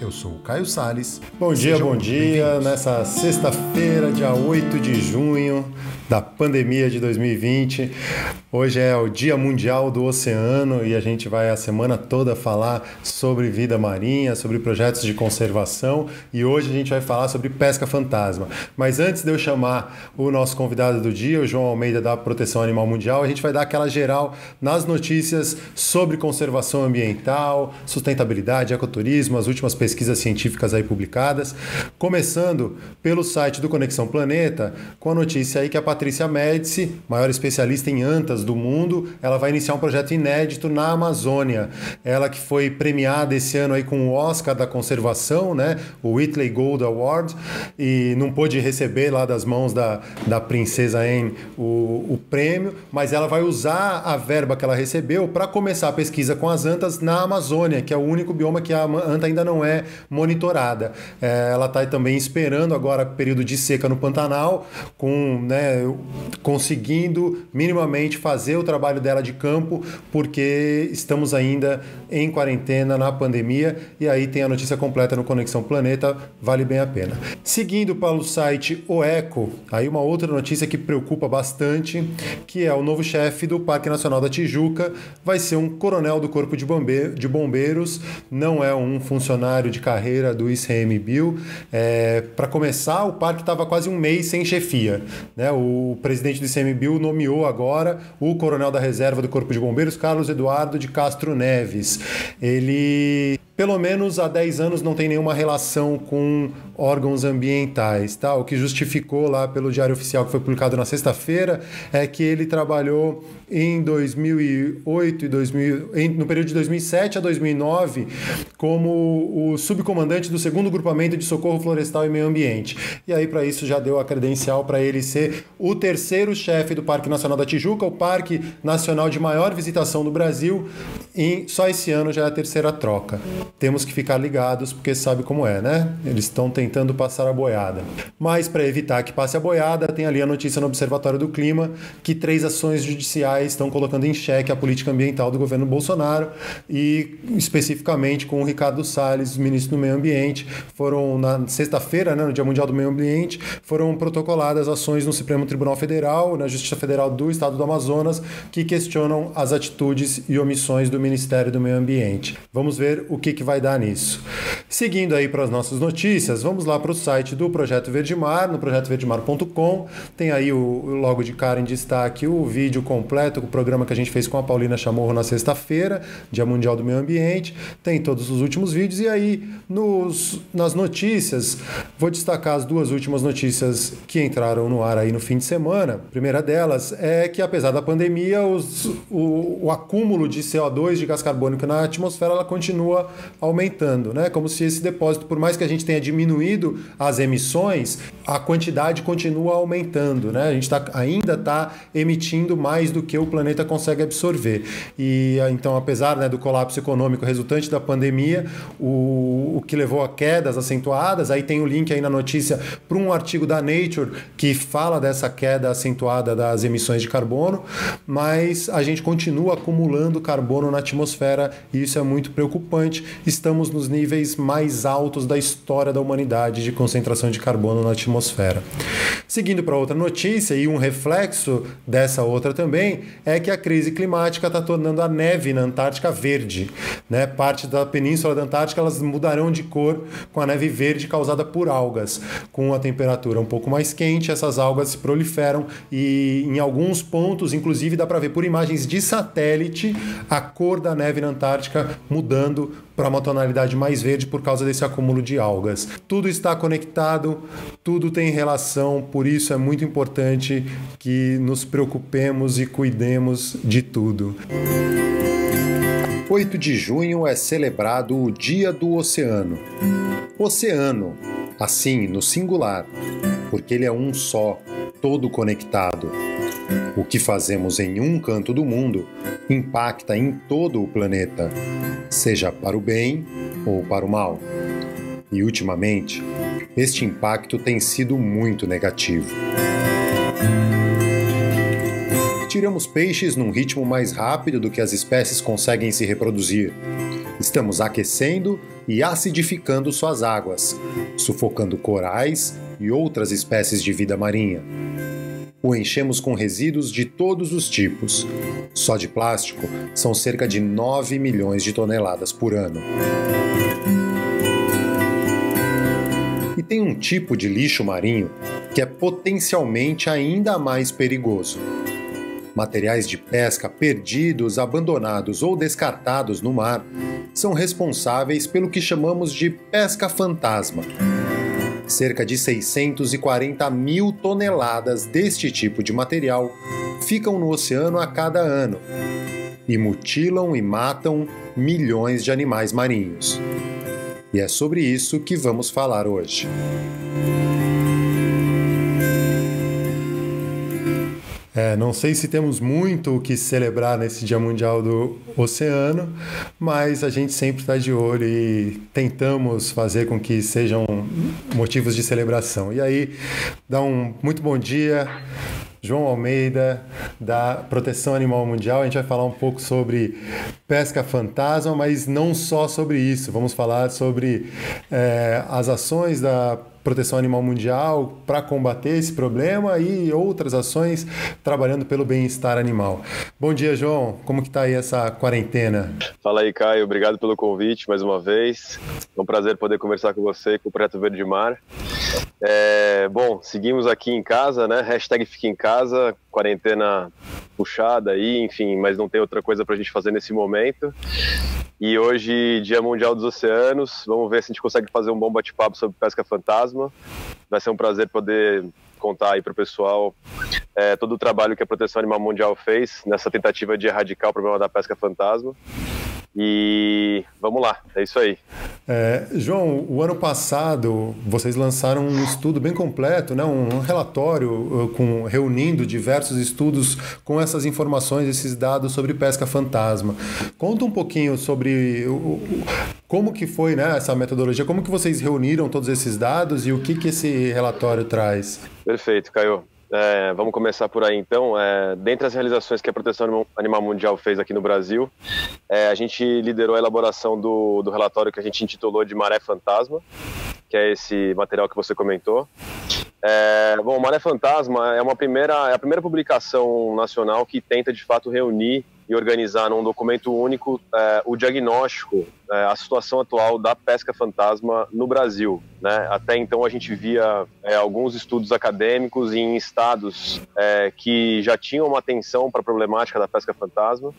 Eu sou o Caio Sales. Bom dia, bom dia. Nessa sexta-feira, dia 8 de junho da pandemia de 2020. Hoje é o Dia Mundial do Oceano e a gente vai a semana toda falar sobre vida marinha, sobre projetos de conservação e hoje a gente vai falar sobre pesca fantasma. Mas antes de eu chamar o nosso convidado do dia, o João Almeida da Proteção Animal Mundial, a gente vai dar aquela geral nas notícias sobre conservação ambiental, sustentabilidade, ecoturismo, as últimas pesquisas científicas aí publicadas, começando pelo site do Conexão Planeta, com a notícia aí que a Patrícia Médici, maior especialista em antas do mundo, ela vai iniciar um projeto inédito na Amazônia. Ela que foi premiada esse ano aí com o Oscar da Conservação, né? O Whitley Gold Award, e não pôde receber lá das mãos da, da princesa Anne o, o prêmio, mas ela vai usar a verba que ela recebeu para começar a pesquisa com as antas na Amazônia, que é o único bioma que a anta ainda não é monitorada. É, ela está também esperando agora período de seca no Pantanal, com né, conseguindo minimamente fazer o trabalho dela de campo, porque estamos ainda em quarentena na pandemia e aí tem a notícia completa no Conexão Planeta, vale bem a pena. Seguindo para o site O Eco, aí uma outra notícia que preocupa bastante, que é o novo chefe do Parque Nacional da Tijuca, vai ser um coronel do Corpo de Bombeiros, não é um funcionário de carreira do ICMBio. É, para começar, o parque estava quase um mês sem chefia. Né? O presidente do ICMBio nomeou agora o coronel da reserva do Corpo de Bombeiros, Carlos Eduardo de Castro Neves. Ele pelo menos há 10 anos não tem nenhuma relação com órgãos ambientais, tá? O que justificou lá pelo Diário Oficial que foi publicado na sexta-feira é que ele trabalhou em 2008 e 2000, no período de 2007 a 2009 como o subcomandante do segundo grupamento de socorro florestal e meio ambiente. E aí para isso já deu a credencial para ele ser o terceiro chefe do Parque Nacional da Tijuca, o parque nacional de maior visitação do Brasil. E só esse ano já é a terceira troca temos que ficar ligados porque sabe como é, né? Eles estão tentando passar a boiada. Mas para evitar que passe a boiada, tem ali a notícia no Observatório do Clima que três ações judiciais estão colocando em xeque a política ambiental do governo Bolsonaro e especificamente com o Ricardo Salles, ministro do Meio Ambiente, foram na sexta-feira, né, no Dia Mundial do Meio Ambiente, foram protocoladas ações no Supremo Tribunal Federal, na Justiça Federal do Estado do Amazonas, que questionam as atitudes e omissões do Ministério do Meio Ambiente. Vamos ver o que que vai dar nisso. Seguindo aí para as nossas notícias, vamos lá para o site do Projeto Verdemar, no projetoverdemar.com. Tem aí o, logo de cara em destaque o vídeo completo, o programa que a gente fez com a Paulina Chamorro na sexta-feira, Dia Mundial do Meio Ambiente. Tem todos os últimos vídeos e aí nos, nas notícias, vou destacar as duas últimas notícias que entraram no ar aí no fim de semana. A primeira delas é que apesar da pandemia, os, o, o acúmulo de CO2, de gás carbônico na atmosfera, ela continua aumentando, né? Como se esse depósito, por mais que a gente tenha diminuído as emissões, a quantidade continua aumentando, né? A gente tá, ainda está emitindo mais do que o planeta consegue absorver. E então, apesar né, do colapso econômico resultante da pandemia, o, o que levou a quedas acentuadas, aí tem o link aí na notícia para um artigo da Nature que fala dessa queda acentuada das emissões de carbono, mas a gente continua acumulando carbono na atmosfera e isso é muito preocupante estamos nos níveis mais altos da história da humanidade de concentração de carbono na atmosfera. Seguindo para outra notícia, e um reflexo dessa outra também, é que a crise climática está tornando a neve na Antártica verde. Né? Parte da península da Antártica elas mudarão de cor com a neve verde causada por algas. Com a temperatura um pouco mais quente, essas algas se proliferam e em alguns pontos, inclusive, dá para ver por imagens de satélite a cor da neve na Antártica mudando para uma tonalidade mais verde por causa desse acúmulo de algas. Tudo está conectado, tudo tem relação, por isso é muito importante que nos preocupemos e cuidemos de tudo. 8 de junho é celebrado o Dia do Oceano. Oceano, assim no singular, porque ele é um só, todo conectado. O que fazemos em um canto do mundo impacta em todo o planeta, seja para o bem ou para o mal. E ultimamente, este impacto tem sido muito negativo. Tiramos peixes num ritmo mais rápido do que as espécies conseguem se reproduzir. Estamos aquecendo e acidificando suas águas, sufocando corais e outras espécies de vida marinha. O enchemos com resíduos de todos os tipos. Só de plástico são cerca de 9 milhões de toneladas por ano. E tem um tipo de lixo marinho que é potencialmente ainda mais perigoso. Materiais de pesca perdidos, abandonados ou descartados no mar são responsáveis pelo que chamamos de pesca fantasma. Cerca de 640 mil toneladas deste tipo de material ficam no oceano a cada ano e mutilam e matam milhões de animais marinhos. E é sobre isso que vamos falar hoje. É, não sei se temos muito o que celebrar nesse Dia Mundial do Oceano, mas a gente sempre está de olho e tentamos fazer com que sejam motivos de celebração. E aí, dá um muito bom dia. João Almeida, da Proteção Animal Mundial. A gente vai falar um pouco sobre pesca fantasma, mas não só sobre isso. Vamos falar sobre é, as ações da Proteção Animal Mundial para combater esse problema e outras ações trabalhando pelo bem-estar animal. Bom dia, João. Como que está aí essa quarentena? Fala aí, Caio. Obrigado pelo convite mais uma vez. É um prazer poder conversar com você com o Projeto Verde Mar. É, bom, seguimos aqui em casa, né? Hashtag em casa, quarentena puxada aí, enfim, mas não tem outra coisa para a gente fazer nesse momento. E hoje, Dia Mundial dos Oceanos, vamos ver se a gente consegue fazer um bom bate-papo sobre pesca fantasma. Vai ser um prazer poder contar aí para o pessoal é, todo o trabalho que a Proteção Animal Mundial fez nessa tentativa de erradicar o problema da pesca fantasma. E vamos lá, é isso aí. É, João, o ano passado vocês lançaram um estudo bem completo, né? um relatório uh, com, reunindo diversos estudos com essas informações, esses dados sobre pesca fantasma. Conta um pouquinho sobre o, como que foi né, essa metodologia, como que vocês reuniram todos esses dados e o que, que esse relatório traz. Perfeito, Caio. É, vamos começar por aí então. É, dentre as realizações que a Proteção Animal Mundial fez aqui no Brasil, é, a gente liderou a elaboração do, do relatório que a gente intitulou de Maré Fantasma, que é esse material que você comentou. É, bom, Maré Fantasma é uma primeira, é a primeira publicação nacional que tenta de fato reunir e organizar num documento único é, o diagnóstico, é, a situação atual da pesca fantasma no Brasil. Né? Até então a gente via é, alguns estudos acadêmicos em estados que já tinham uma atenção para a problemática da pesca fantasma.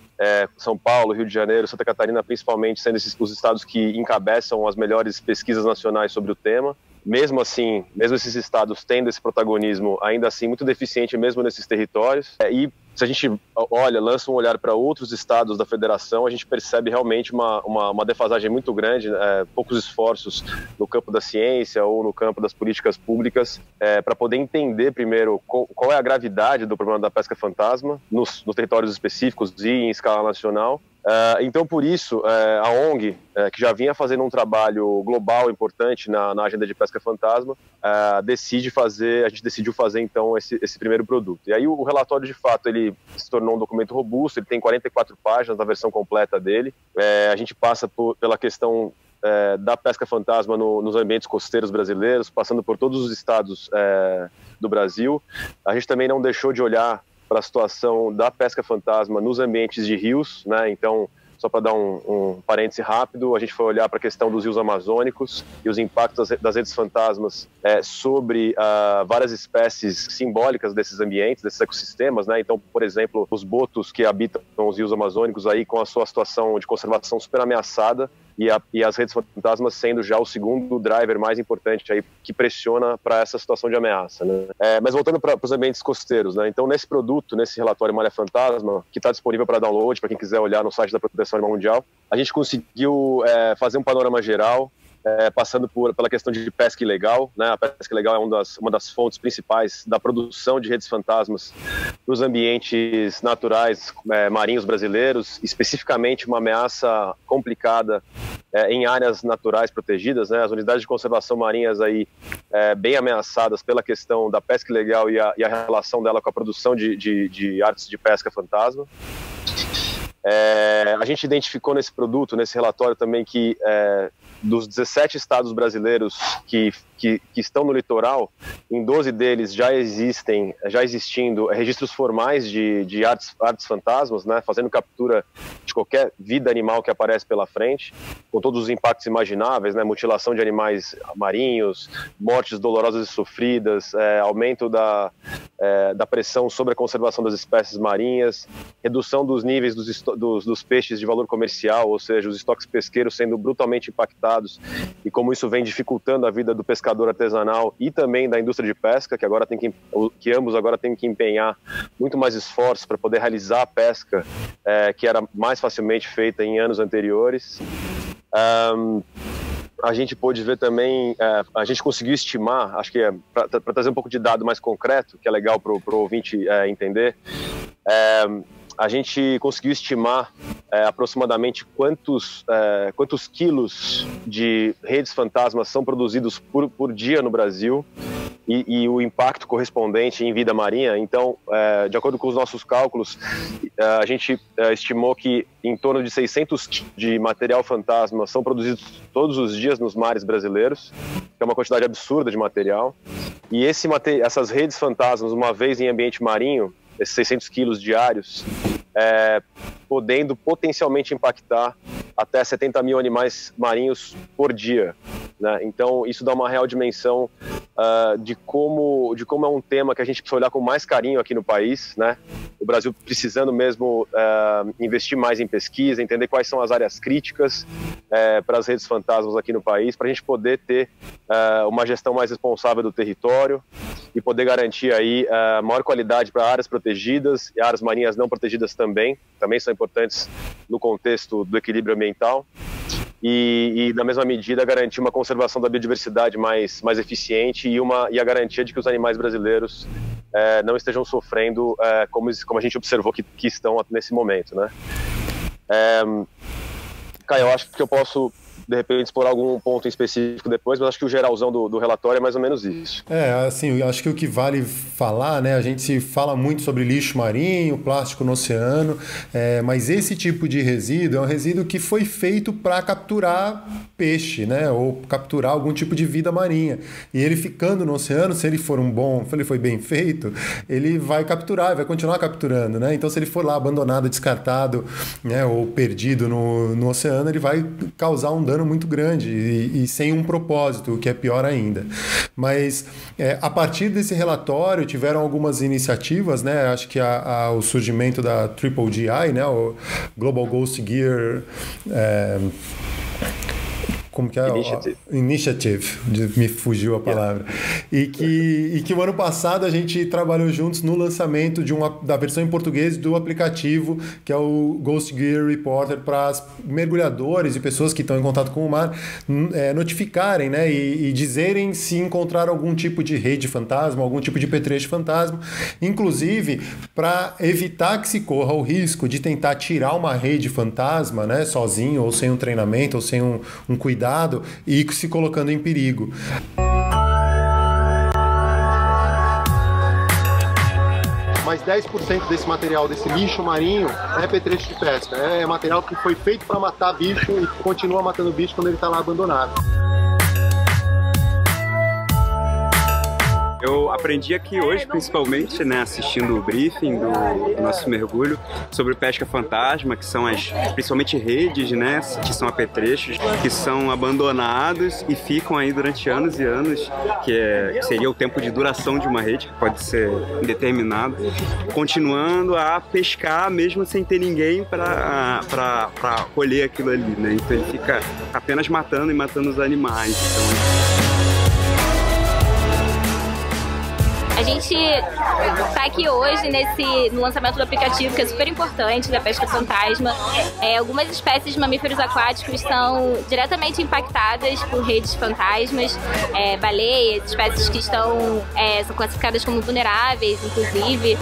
São Paulo, Rio de Janeiro, Santa Catarina, principalmente, sendo esses, os estados que encabeçam as melhores pesquisas nacionais sobre o tema mesmo assim, mesmo esses estados tendo esse protagonismo, ainda assim muito deficiente mesmo nesses territórios. E se a gente olha, lança um olhar para outros estados da federação, a gente percebe realmente uma, uma, uma defasagem muito grande, é, poucos esforços no campo da ciência ou no campo das políticas públicas é, para poder entender primeiro qual, qual, é a gravidade do problema da pesca fantasma nos, nos territórios específicos e em escala nacional Uh, então, por isso, uh, a ONG, uh, que já vinha fazendo um trabalho global importante na, na agenda de pesca fantasma, decide fazer, a gente decidiu fazer então esse, esse primeiro produto. E aí o, relatório, de fato, ele se tornou um documento robusto, ele tem 44 páginas na versão completa dele. a gente passa por, pela questão da pesca fantasma no, nos ambientes costeiros brasileiros, passando por todos os estados do Brasil. A gente também não deixou de olhar para a situação da pesca fantasma nos ambientes de rios, né? Então, só para dar um, um parêntese rápido, a gente foi olhar para a questão dos rios amazônicos e os impactos das, redes fantasmas é, sobre uh, várias espécies simbólicas desses ambientes, desses ecossistemas, né? Então, por exemplo, os botos que habitam os rios amazônicos aí com a sua situação de conservação super ameaçada e, a, e, as redes fantasmas sendo já o segundo driver mais importante aí que pressiona para essa situação de ameaça. Né? É, mas voltando para os ambientes costeiros, né? então nesse produto, nesse relatório Malha Fantasma, que está disponível para download para quem quiser olhar no site da Proteção Animal Mundial, a gente conseguiu é, fazer um panorama geral é, passando por, pela questão de pesca ilegal. Né? A pesca ilegal é uma das, uma das fontes principais da produção de redes fantasmas nos ambientes naturais é, marinhos brasileiros, especificamente uma ameaça complicada é, em áreas naturais protegidas, né? As unidades de conservação marinhas aí é, bem ameaçadas pela questão da pesca ilegal e a, e a relação dela com a produção de, de, de artes de pesca fantasma. É, a gente identificou nesse produto, nesse relatório também, que é, dos 17 estados brasileiros que, que, que, estão no litoral, em 12 deles já existem, já existindo registros formais de, de artes, artes fantasmas, né, fazendo captura de qualquer vida animal que aparece pela frente, com todos os impactos imagináveis, né, mutilação de animais marinhos, mortes dolorosas e sofridas, é, aumento da, é, da pressão sobre a conservação das espécies marinhas, redução dos níveis dos, dos, dos peixes de valor comercial, ou seja, os estoques pesqueiros sendo brutalmente impactados e como isso vem dificultando a vida do pescador artesanal e também da indústria de pesca, que agora tem que, que ambos agora têm que empenhar muito mais esforços para poder realizar a pesca é, que era mais facilmente feita em anos anteriores. Um, a gente pôde ver também, é, a gente conseguiu estimar, acho que é, para trazer um pouco de dado mais concreto, que é legal para o ouvinte é, entender, a gente conseguiu estimar é, aproximadamente quantos, é, quantos quilos de redes fantasmas são produzidos por, por dia no Brasil e, e, o impacto correspondente em vida marinha. Então, é, de acordo com os nossos cálculos, é, a gente é, estimou que em torno de 600 de material fantasma são produzidos todos os dias nos mares brasileiros, que é uma quantidade absurda de material. E esse, essas redes fantasmas, uma vez em ambiente marinho, esses 600 quilos diários, é, podendo potencialmente impactar até 70 mil animais marinhos por dia. Né? Então, isso dá uma real dimensão uh, de, como, de como é um tema que a gente precisa olhar com mais carinho aqui no país. Né? O Brasil precisando mesmo uh, investir mais em pesquisa, entender quais são as áreas críticas uh, para as redes fantasmas aqui no país, para a gente poder ter uh, uma gestão mais responsável do território e poder garantir aí uh, maior qualidade para áreas protegidas e áreas marinhas não protegidas também, também são importantes no contexto do equilíbrio ambiental. E, e, da mesma medida garantir uma conservação da biodiversidade mais, mais eficiente e, uma, e a garantia de que os animais brasileiros é, não estejam sofrendo é, como, como a gente observou que, que estão nesse momento, né? É, eu acho que eu posso de repente explorar algum ponto específico depois, mas acho que o geralzão do, do relatório é mais ou menos isso. É, assim, acho que o que vale falar, né? A gente se fala muito sobre lixo marinho, plástico no oceano, é, mas esse tipo de resíduo é um resíduo que foi feito para capturar peixe, né? Ou capturar algum tipo de vida marinha. E ele ficando no oceano, se ele for um bom, se ele foi bem feito, ele vai capturar, vai continuar capturando, né? Então, se ele for lá abandonado, descartado, né? Ou perdido no, no oceano, ele vai causar um dano muito grande e, e sem um propósito, o que é pior ainda. Mas é, a partir desse relatório tiveram algumas iniciativas, né? Acho que a, a, o surgimento da Triple GI, né? O Global Ghost Gear. É, como que é? Initiative. Initiative, me fugiu a palavra. Yeah. E, que, e que o ano passado a gente trabalhou juntos no lançamento de uma, da versão em português do aplicativo, que é o Ghost Gear Reporter, para mergulhadores e pessoas que estão em contato com o mar é, notificarem né, e, e, dizerem se encontraram algum tipo de rede fantasma, algum tipo de petrecho fantasma, inclusive para evitar que se corra o risco de tentar tirar uma rede fantasma né, sozinho, ou sem um treinamento, ou sem um, um cuidado cuidado e se colocando em perigo. mas 10% desse material, desse lixo marinho, é petrecho de pesca. É material que foi feito para matar bicho e continua matando bicho quando ele está lá abandonado. Eu aprendi aqui hoje, principalmente, né, assistindo o briefing do, nosso mergulho sobre pesca fantasma, que são as principalmente redes, né, que são apetrechos, que são abandonados e ficam aí durante anos e anos, que, é, seria o tempo de duração de uma rede, que pode ser indeterminado, continuando a pescar mesmo sem ter ninguém para colher aquilo ali, né? Então ele fica apenas matando e matando os animais. Então, A gente está aqui hoje nesse, no lançamento do aplicativo, que é super importante, da pesca fantasma. É, algumas espécies de mamíferos aquáticos são diretamente impactadas por redes fantasmas, é, baleias, espécies que estão, é, são classificadas como vulneráveis, inclusive.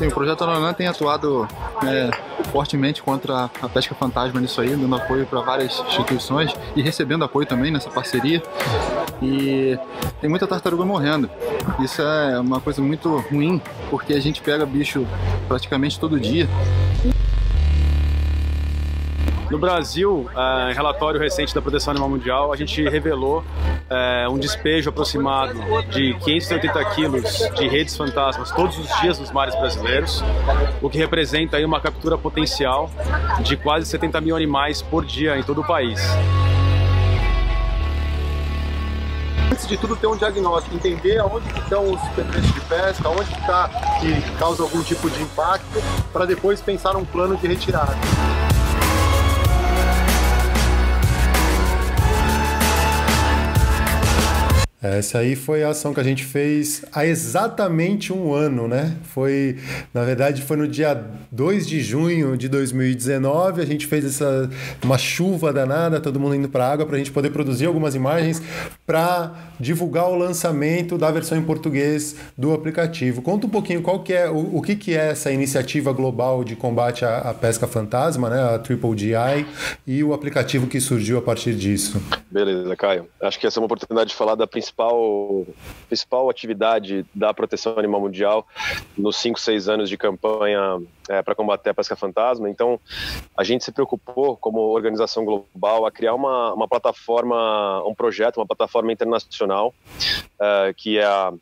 Sim, o Projeto Anonan tem atuado é, fortemente contra a pesca fantasma nisso aí, dando apoio para várias instituições e recebendo apoio também nessa parceria. E tem muita tartaruga morrendo. Isso é uma coisa muito ruim, porque a gente pega bicho praticamente todo dia. No Brasil, é, em relatório recente da Proteção Animal Mundial, a gente revelou é, um despejo aproximado de 580 quilos de redes fantasmas todos os dias nos mares brasileiros, o que representa aí uma captura potencial de quase 70 mil animais por dia em todo o país. antes de tudo ter um diagnóstico, entender aonde estão os permissões de pesca, onde está que causa algum tipo de impacto, para depois pensar num plano de retirada. Essa aí foi a ação que a gente fez há exatamente um ano, né? Foi, na verdade, foi no dia 2 de junho de 2019. A gente fez essa uma chuva danada, todo mundo indo para água para a gente poder produzir algumas imagens para divulgar o lançamento da versão em português do aplicativo. Conta um pouquinho qual que é o, o que, que é essa iniciativa global de combate à, à pesca fantasma, né? A Triple GI e o aplicativo que surgiu a partir disso. Beleza, Caio. Acho que essa é uma oportunidade de falar da principal principal, principal atividade da proteção animal mundial nos 5, 6 anos de campanha é, para combater a pesca fantasma. Então, a gente se preocupou, como organização global, a criar uma, uma plataforma, um projeto, uma plataforma internacional, uh, que é a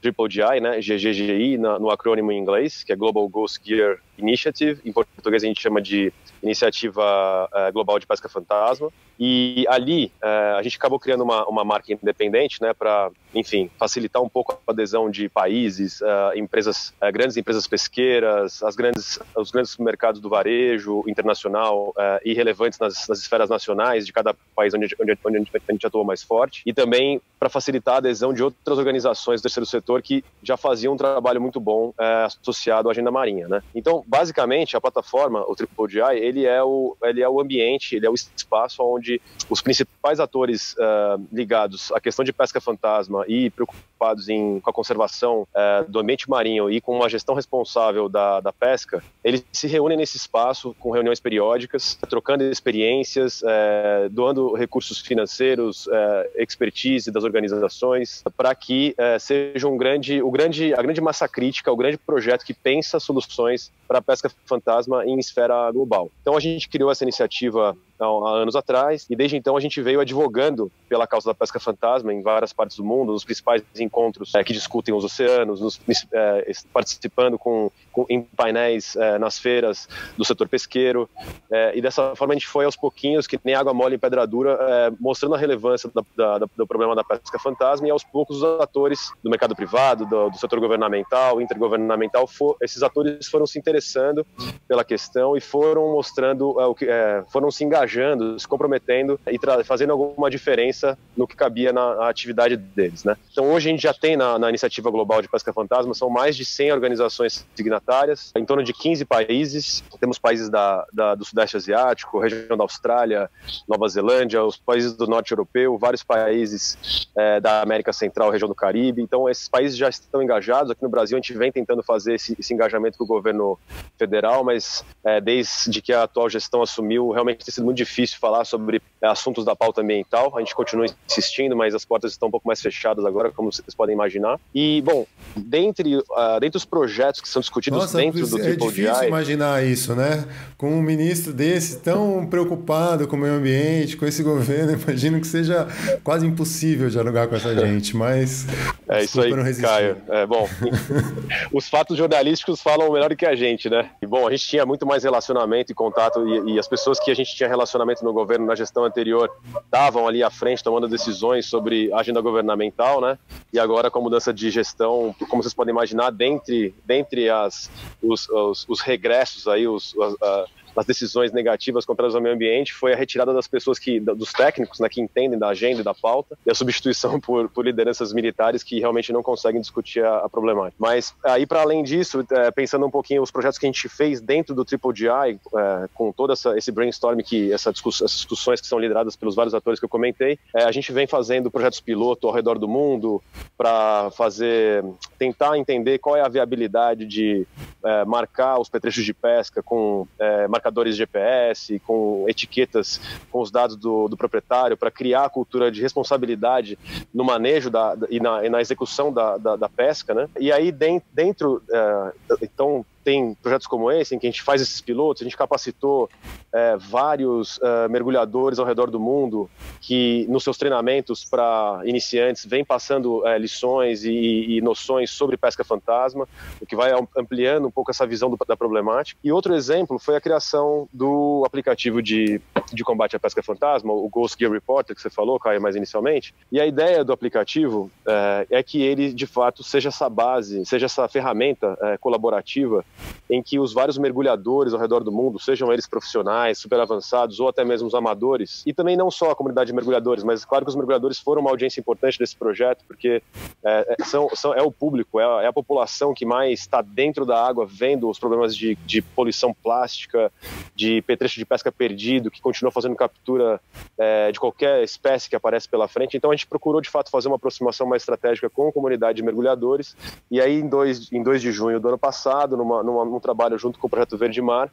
Triple né, GGGI, no acrônimo em inglês, que é Global Ghost Gear Initiative. Em português a gente chama de Iniciativa uh, Global de Pesca Fantasma. E ali uh, a gente acabou criando uma, uma marca independente, né, para, enfim, facilitar um pouco a adesão de países, uh, empresas, grandes empresas pesqueiras, as grandes, os grandes mercados do varejo internacional e relevantes nas, nas, esferas nacionais de cada país onde, onde, onde a gente atua mais forte. E também para facilitar a adesão de outras organizações do terceiro setor que já faziam um trabalho muito bom associado à agenda marinha, né. Então, basicamente, a plataforma, o Triple GI, ele é o, ele é o ambiente, ele é o espaço onde os principais atores uh, ligados à questão de pesca fantasma e preocupados em, com a conservação uh, do ambiente marinho e com uma gestão responsável da, da pesca, eles se reúnem nesse espaço com reuniões periódicas, trocando experiências, uh, doando recursos financeiros, expertise das organizações, para que seja um grande, o grande, a grande massa crítica, o grande projeto que pensa soluções para a pesca fantasma em esfera global. Então a gente criou essa iniciativa há anos atrás e desde então a gente veio advogando pela causa da pesca fantasma em várias partes do mundo, nos principais encontros é, que discutem os oceanos, nos, é, participando com, com, em painéis é, nas feiras do setor pesqueiro e dessa forma a gente foi aos pouquinhos, que nem água mole em pedra dura, mostrando a relevância da, da, do problema da pesca fantasma e aos poucos os atores do mercado privado, do, do setor governamental, intergovernamental, for, esses atores foram se interessando pela questão e foram mostrando o que foram se engajando, se comprometendo e fazendo alguma diferença no que cabia na atividade deles, né? Então hoje a gente já tem na, na, iniciativa global de pesca fantasma são mais de 100 organizações signatárias, em torno de 15 países. Temos países da, da, do Sudeste Asiático, região da Austrália, Nova Zelândia, os países do Norte Europeu, vários países é, da América Central, região do Caribe. Então esses países já estão engajados. Aqui no Brasil a gente vem tentando fazer esse, esse engajamento com o governo federal, mas é, desde que a atual gestão assumiu, realmente tem sido muito difícil falar sobre é, assuntos da pauta ambiental. A gente continua insistindo, mas as portas estão um pouco mais fechadas agora, como vocês podem imaginar. E, bom, dentre, uh, dentre os projetos que são discutidos Nossa, dentro do É difícil imaginar isso, né? Com um ministro desse tão preocupado com o meio ambiente, com esse governo, imagino que seja quase impossível dialogar com essa gente, mas... É isso aí, Caio. É, bom, os fatos jornalísticos falam melhor do que a gente, né? E, bom, a gente tinha muito mais relacionamento e contato, e, e as pessoas que a gente tinha relacionamento no governo na gestão anterior estavam ali à frente tomando decisões sobre agenda governamental, né? E agora com a mudança de gestão, como vocês podem imaginar, dentre, dentre as, os, os, os regressos aí, os, decisões negativas contra o meio ambiente foi a retirada das pessoas que, dos técnicos, né, que entendem da agenda e da pauta, e a substituição por, por lideranças militares que realmente não conseguem discutir a, a problemática. Mas aí, para além disso, é, pensando um pouquinho os projetos que a gente fez dentro do Triple GI, é, com todo essa, esse brainstorm, que essa discuss, essas discussões que são lideradas pelos vários atores que eu comentei, é, a gente vem fazendo projetos piloto ao redor do mundo para fazer, tentar entender qual é a viabilidade de é, marcar os petrechos de pesca com é, marcadores GPS, com etiquetas, com os dados do, do proprietário, para criar a cultura de responsabilidade no manejo da, e, na, e, na, execução da, da, da, pesca, né? E aí dentro, é, então tem projetos como esse, em que a gente faz esses pilotos, a gente capacitou é, vários é, mergulhadores ao redor do mundo que, nos seus treinamentos para iniciantes, vêm passando é, lições e, e, noções sobre pesca fantasma, o que vai ampliando um pouco essa visão do, da problemática. E outro exemplo foi a criação do aplicativo de, de combate à pesca fantasma, o Ghost Gear Reporter, que você falou, Caio, mais inicialmente. E a ideia do aplicativo é, é que ele, de fato, seja essa base, seja essa ferramenta é, colaborativa em que os vários mergulhadores ao redor do mundo, sejam eles profissionais, super avançados ou até mesmo os amadores, e também não só a comunidade de mergulhadores, mas claro que os mergulhadores foram uma audiência importante desse projeto, porque é, é são, são, é o público, é a, é a população que mais está dentro da água vendo os problemas de, de poluição plástica, de petrecho de pesca perdido, que continua fazendo captura é, de qualquer espécie que aparece pela frente. Então a gente procurou de fato fazer uma aproximação mais estratégica com a comunidade de mergulhadores, e aí em 2 em dois de junho do ano passado, numa, numa, num trabalho junto com o Projeto Verde Mar.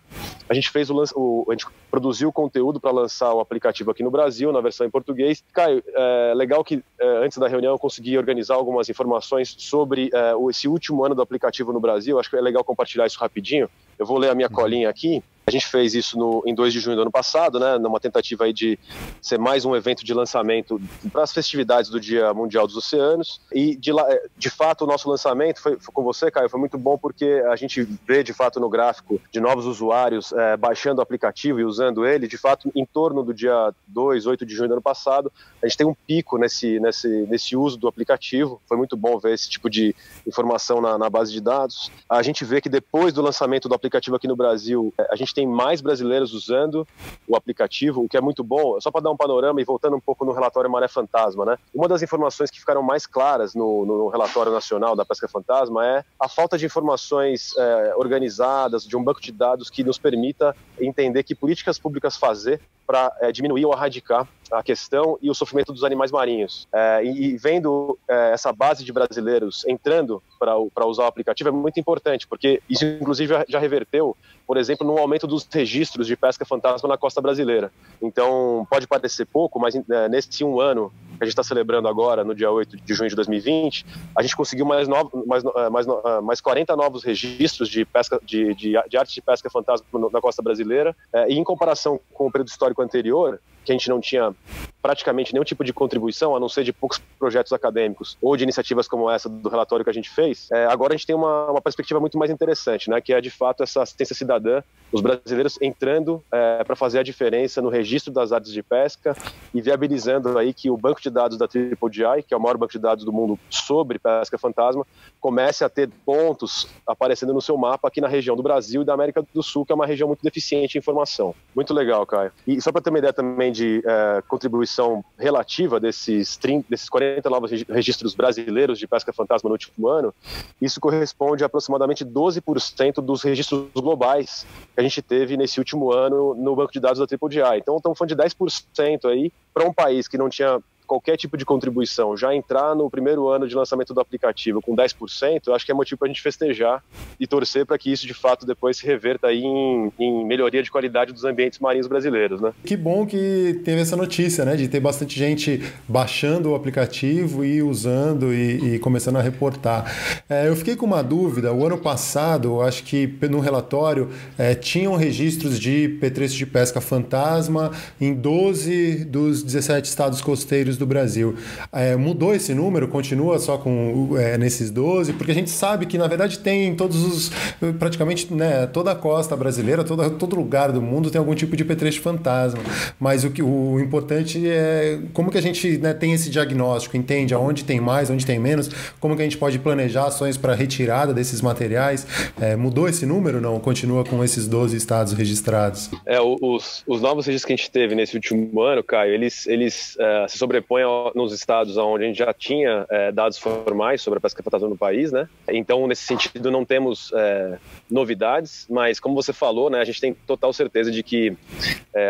A gente fez o, o a gente produziu o conteúdo para lançar o aplicativo aqui no Brasil, na versão em português. Caio, é legal que é, antes da reunião eu consegui organizar algumas informações sobre é, esse último ano do aplicativo no Brasil. Acho que é legal compartilhar isso rapidinho. Eu vou ler a minha colinha aqui. A gente fez isso no, em 2 de junho do ano passado, né, numa tentativa aí de ser mais um evento de lançamento para as festividades do Dia Mundial dos Oceanos. E, de, de fato, o nosso lançamento foi, foi, com você, Caio, foi muito bom porque a gente vê, de fato, no gráfico de novos usuários é, baixando o aplicativo e usando ele. De fato, em torno do dia 2, 8 de junho do ano passado, a gente tem um pico nesse, nesse, nesse uso do aplicativo. Foi muito bom ver esse tipo de informação na, na base de dados. A gente vê que depois do lançamento do aplicativo aqui no Brasil, é, a gente tem mais brasileiros usando o aplicativo, o que é muito bom. Só para dar um panorama e voltando um pouco no relatório Maré Fantasma, né? Uma das informações que ficaram mais claras no, no relatório nacional da pesca fantasma é a falta de informações é, organizadas, de um banco de dados que nos permita entender que políticas públicas fazer para é, diminuir ou erradicar a questão e o sofrimento dos animais marinhos. É, e, vendo é, essa base de brasileiros entrando para usar o aplicativo é muito importante, porque isso inclusive já reverteu, por exemplo, no aumento dos registros de pesca fantasma na costa brasileira. Então, pode parecer pouco, mas é, nesse um ano que a gente está celebrando agora, no dia 8 de junho de 2020, a gente conseguiu mais, novo, mais, é, mais, é, mais 40 novos registros de, pesca, de, de, de arte de pesca fantasma na costa brasileira, e em comparação com o período histórico anterior, que a gente não tinha praticamente nenhum tipo de contribuição, a não ser de poucos projetos acadêmicos ou de iniciativas como essa do relatório que a gente fez, é, agora a gente tem uma, uma, perspectiva muito mais interessante, né, que é de fato essa assistência cidadã, os brasileiros entrando é, para fazer a diferença no registro das áreas de pesca e viabilizando aí que o banco de dados da TripleGI, que é o maior banco de dados do mundo sobre pesca fantasma, comece a ter pontos aparecendo no seu mapa aqui na região do Brasil e da América do Sul, que é uma região muito deficiente em informação. Muito legal, Caio. E só para ter uma ideia também de é, contribuição relativa desses, 30, desses 40 novos registros brasileiros de pesca fantasma no último ano, isso corresponde a aproximadamente 12% dos registros globais que a gente teve nesse último ano no banco de dados da TripleGI. Então, estamos falando de 10% aí para um país que não tinha qualquer tipo de contribuição, já entrar no primeiro ano de lançamento do aplicativo com 10%, eu acho que é motivo para a gente festejar e torcer para que isso de fato depois se reverta aí em, em, melhoria de qualidade dos ambientes marinhos brasileiros, né? Que bom que teve essa notícia, né, de ter bastante gente baixando o aplicativo e usando e, e começando a reportar. É, eu fiquei com uma dúvida, o ano passado, acho que no relatório é, tinham registros de petrechos de pesca fantasma em 12 dos 17 estados costeiros do Brasil. É, mudou esse número? Continua só com é, nesses 12? Porque a gente sabe que, na verdade, tem em todos os. praticamente né, toda a costa brasileira, toda, todo lugar do mundo tem algum tipo de petrecho fantasma. Mas o, que, o importante é como que a gente né, tem esse diagnóstico, entende aonde tem mais, onde tem menos, como que a gente pode planejar ações para retirada desses materiais. É, mudou esse número? Não? Continua com esses 12 estados registrados? É, os, os novos registros que a gente teve nesse último ano, Caio, eles, eles uh, se sobrepõem nos estados onde a gente já tinha uh, dados formais sobre a pesca fantasma no país, né? Então, nesse sentido, não temos uh, novidades, mas como você falou, né, a gente tem total certeza de que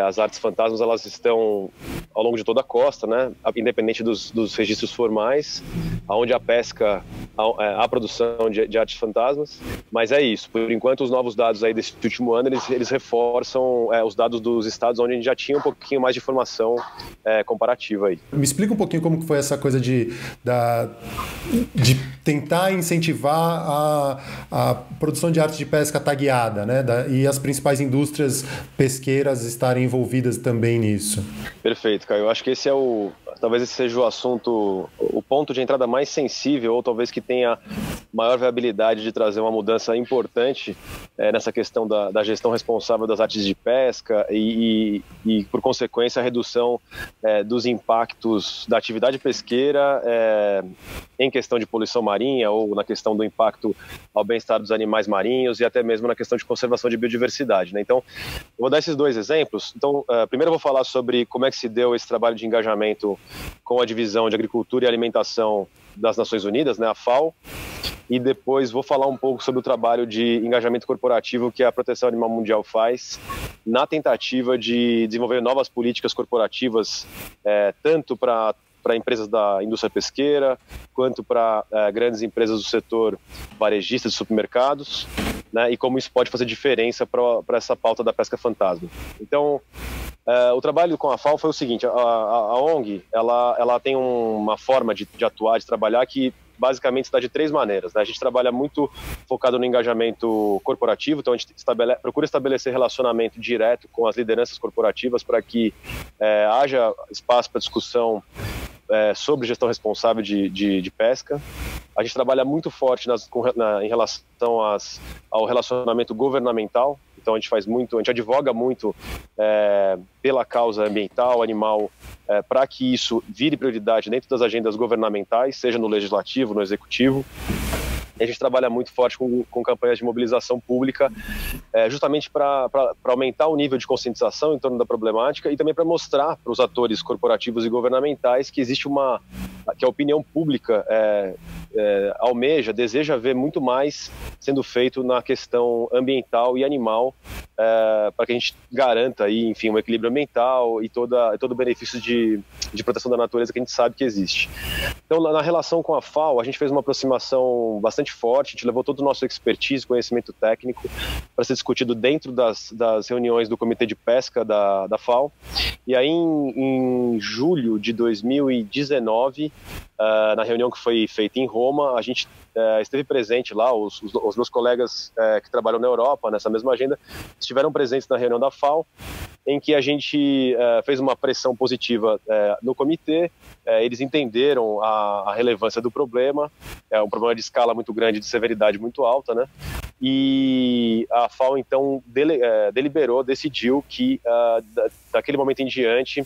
as artes fantasmas elas estão ao longo de toda a costa, né? Independente dos, dos registros formais, aonde a pesca, a, a produção de, de, artes fantasmas. Mas é isso. Por enquanto, os novos dados aí desse último ano eles, eles reforçam os dados dos estados onde a gente já tinha um pouquinho mais de informação é, comparativa aí. Me explica um pouquinho como que foi essa coisa de, da, de tentar incentivar a, a produção de arte de pesca tagueada, né? Da, e as principais indústrias pesqueiras estarem envolvidas também nisso. Perfeito, Caio. Eu acho que esse é o, talvez esse seja o assunto, o ponto de entrada mais sensível, ou talvez que tenha maior viabilidade de trazer uma mudança importante é, nessa questão da, da, gestão responsável das artes de pesca e, e, e por consequência, a redução é, dos impactos da atividade pesqueira é, em questão de poluição marinha ou na questão do impacto ao bem-estar dos animais marinhos e até mesmo na questão de conservação de biodiversidade. Né? Então, eu vou dar esses dois exemplos. Então, uh, primeiro eu vou falar sobre como é que se deu esse trabalho de engajamento com a divisão de agricultura e alimentação das Nações Unidas, né, a FAO, e depois vou falar um pouco sobre o trabalho de engajamento corporativo que a Proteção Animal Mundial faz na tentativa de desenvolver novas políticas corporativas, é, tanto para para empresas da indústria pesqueira, quanto para é, grandes empresas do setor varejista de supermercados, né, e como isso pode fazer diferença para essa pauta da pesca fantasma. Então, é, o trabalho com a FAO foi o seguinte: a, a, a ONG ela, ela tem uma forma de, de atuar, de trabalhar que basicamente está de três maneiras. Né? A gente trabalha muito focado no engajamento corporativo, então a gente procura estabelecer relacionamento direto com as lideranças corporativas para que é, haja espaço para discussão é, sobre gestão responsável de, de, de, pesca. A gente trabalha muito forte nas, com, na, em relação às, ao relacionamento governamental, então a gente faz muito, a gente advoga muito é, pela causa ambiental, animal, é, para que isso vire prioridade dentro das agendas governamentais, seja no legislativo, no executivo. A gente trabalha muito forte com, com campanhas de mobilização pública, é, justamente para aumentar o nível de conscientização em torno da problemática e também para mostrar para os atores corporativos e governamentais que existe uma. que a opinião pública é, é, almeja, deseja ver muito mais sendo feito na questão ambiental e animal é, para que a gente garanta aí, enfim, um equilíbrio ambiental e toda, todo o benefício de, de proteção da natureza que a gente sabe que existe. Então, na relação com a FAO, a gente fez uma aproximação bastante forte, a gente levou todo o nosso expertise, conhecimento técnico para ser discutido dentro das, das reuniões do Comitê de Pesca da, da FAO. E aí, em, em julho de 2019, Uh, na reunião que foi feita em Roma, a gente uh, esteve presente lá, os, os, os meus colegas uh, que trabalham na Europa, nessa mesma agenda, estiveram presentes na reunião da FAO, em que a gente fez uma pressão positiva no comitê, eles entenderam a, a, relevância do problema, é um problema de escala muito grande, de severidade muito alta, né? E a FAO então dele, deliberou, decidiu que daquele momento em diante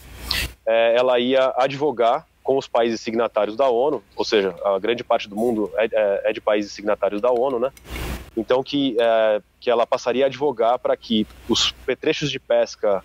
ela ia advogar com os países signatários da ONU, ou seja, a grande parte do mundo é, é, é de países signatários da ONU, né? Então que, é, que ela passaria a advogar para que os petrechos de pesca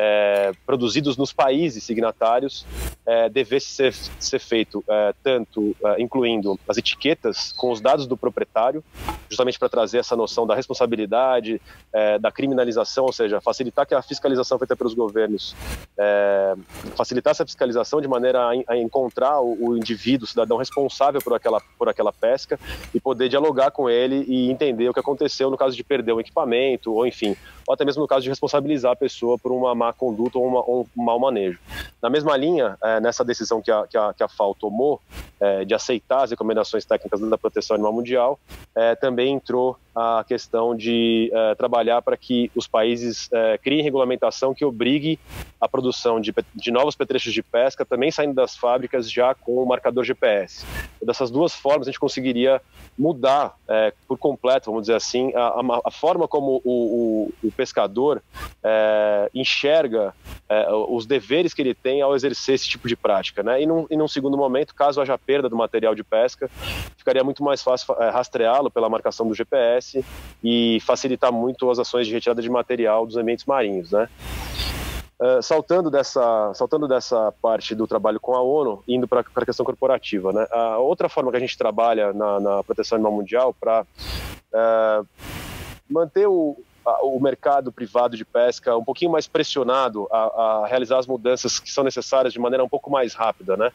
é, produzidos nos países signatários é, devesse ser, ser feito é, tanto é, incluindo as etiquetas com os dados do proprietário, justamente para trazer essa noção da responsabilidade, é, da criminalização, ou seja, facilitar que a fiscalização feita pelos governos, é, facilitar essa fiscalização de maneira a, a encontrar o, o, indivíduo, o cidadão responsável por aquela, por aquela pesca e poder dialogar com ele e entender o que aconteceu no caso de perder um equipamento ou, enfim, ou até mesmo no caso de responsabilizar a pessoa por uma má conduta ou, uma, ou um mau manejo. Na mesma linha, é, nessa decisão que a, que a, que a FAO tomou é, de aceitar as recomendações técnicas da Proteção Animal Mundial, é, também entrou a questão de é, trabalhar para que os países é, criem regulamentação que obrigue a produção de, de, novos petrechos de pesca, também saindo das fábricas já com o marcador GPS. E dessas duas formas, a gente conseguiria mudar é, por completo, vamos dizer assim, a, a, a forma como o, o, o pescador é, enxerga é, os deveres que ele tem ao exercer esse tipo de prática. Né? E, num, e num segundo momento, caso haja perda do material de pesca, ficaria muito mais fácil é, rastreá-lo pela marcação do GPS e facilitar muito as ações de retirada de material dos ambientes marinhos, né? Uh, saltando dessa saltando dessa parte do trabalho com a ONU indo para a questão corporativa né a outra forma que a gente trabalha na, na proteção animal mundial para uh, manter o, o mercado privado de pesca um pouquinho mais pressionado a, a, realizar as mudanças que são necessárias de maneira um pouco mais rápida, né?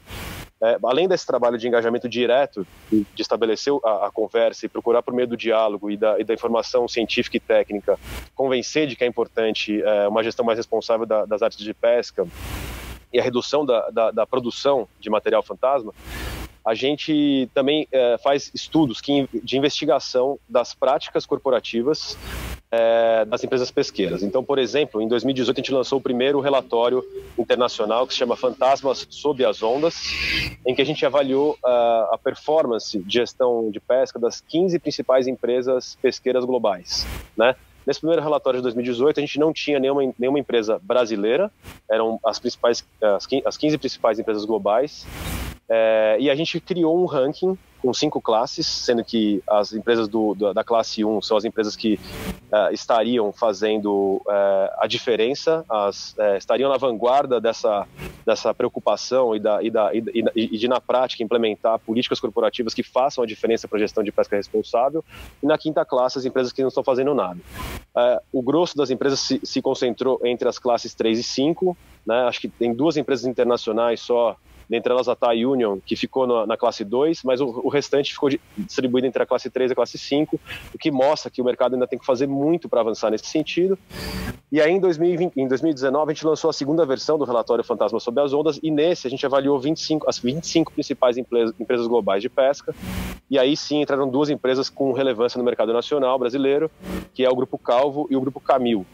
É, além desse trabalho de engajamento direto, de estabelecer a, a conversa e procurar por meio do diálogo e da, e da, informação científica e técnica, convencer de que é importante é, uma gestão mais responsável da, das artes de pesca e a redução da, da produção de material fantasma, a gente também é, faz estudos que, de investigação das práticas corporativas é, das empresas pesqueiras. Então, por exemplo, em 2018 a gente lançou o primeiro relatório internacional que se chama Fantasmas sob as Ondas, em que a gente avaliou uh, a performance de gestão de pesca das 15 principais empresas pesqueiras globais, né? Nesse primeiro relatório de 2018, a gente não tinha nenhuma, nenhuma empresa brasileira, eram as, principais, as 15 principais empresas globais, é, e a gente criou um ranking com cinco classes, sendo que as empresas do, da, da classe 1 são as empresas que uh, estariam fazendo uh, a diferença, as, uh, estariam na vanguarda dessa, dessa preocupação e, da, e, da, e, e, de, na prática, implementar políticas corporativas que façam a diferença para a gestão de pesca responsável. E na quinta classe, as empresas que não estão fazendo nada. o grosso das empresas se, se concentrou entre as classes 3 e 5, né? acho que tem duas empresas internacionais só dentre elas a Thai Union, que ficou na, na classe 2, mas o, o, restante ficou distribuído entre a classe 3 e a classe 5, o que mostra que o mercado ainda tem que fazer muito para avançar nesse sentido. E aí, em, 2020, em 2019, a gente lançou a segunda versão do relatório Fantasma sob as Ondas, e nesse a gente avaliou 25, as 25 principais empresas, empresas globais de pesca, e aí sim entraram duas empresas com relevância no mercado nacional brasileiro, que é o Grupo Calvo e o Grupo Camil.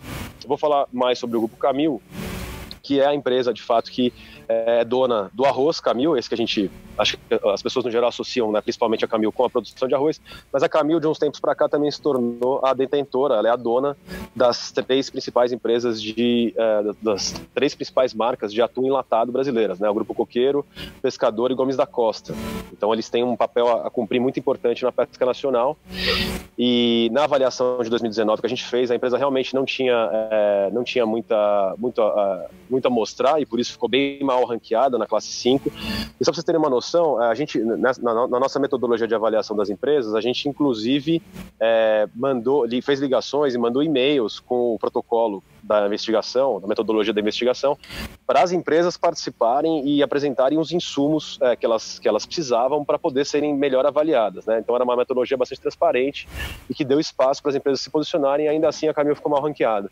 Eu vou falar mais sobre o Grupo Camil, que é a empresa, de fato, que é dona do arroz Camil, esse que a gente, acho que as pessoas no geral associam, né, principalmente a Camil com a produção de arroz, mas a Camil de uns tempos para cá também se tornou a detentora, ela é a dona das três principais empresas de, é, das três principais marcas de atum enlatado brasileiras, né, o Grupo Coqueiro, Pescador e Gomes da Costa. Então eles têm um papel a, cumprir muito importante na pesca nacional e na avaliação de 2019 que a gente fez, a empresa realmente não tinha, é, não tinha muita, muito, uh, muito a mostrar e por isso ficou bem mal ranqueada na classe 5. E só para vocês terem uma noção, a gente, na, na, nossa metodologia de avaliação das empresas, a gente inclusive é, mandou, fez ligações e mandou e-mails com o protocolo da investigação, da metodologia da investigação, para as empresas participarem e apresentarem os insumos é, que, elas, que elas precisavam para poder serem melhor avaliadas. Né? Então era uma metodologia bastante transparente e que deu espaço para as empresas se posicionarem, ainda assim a Camil ficou mal ranqueada.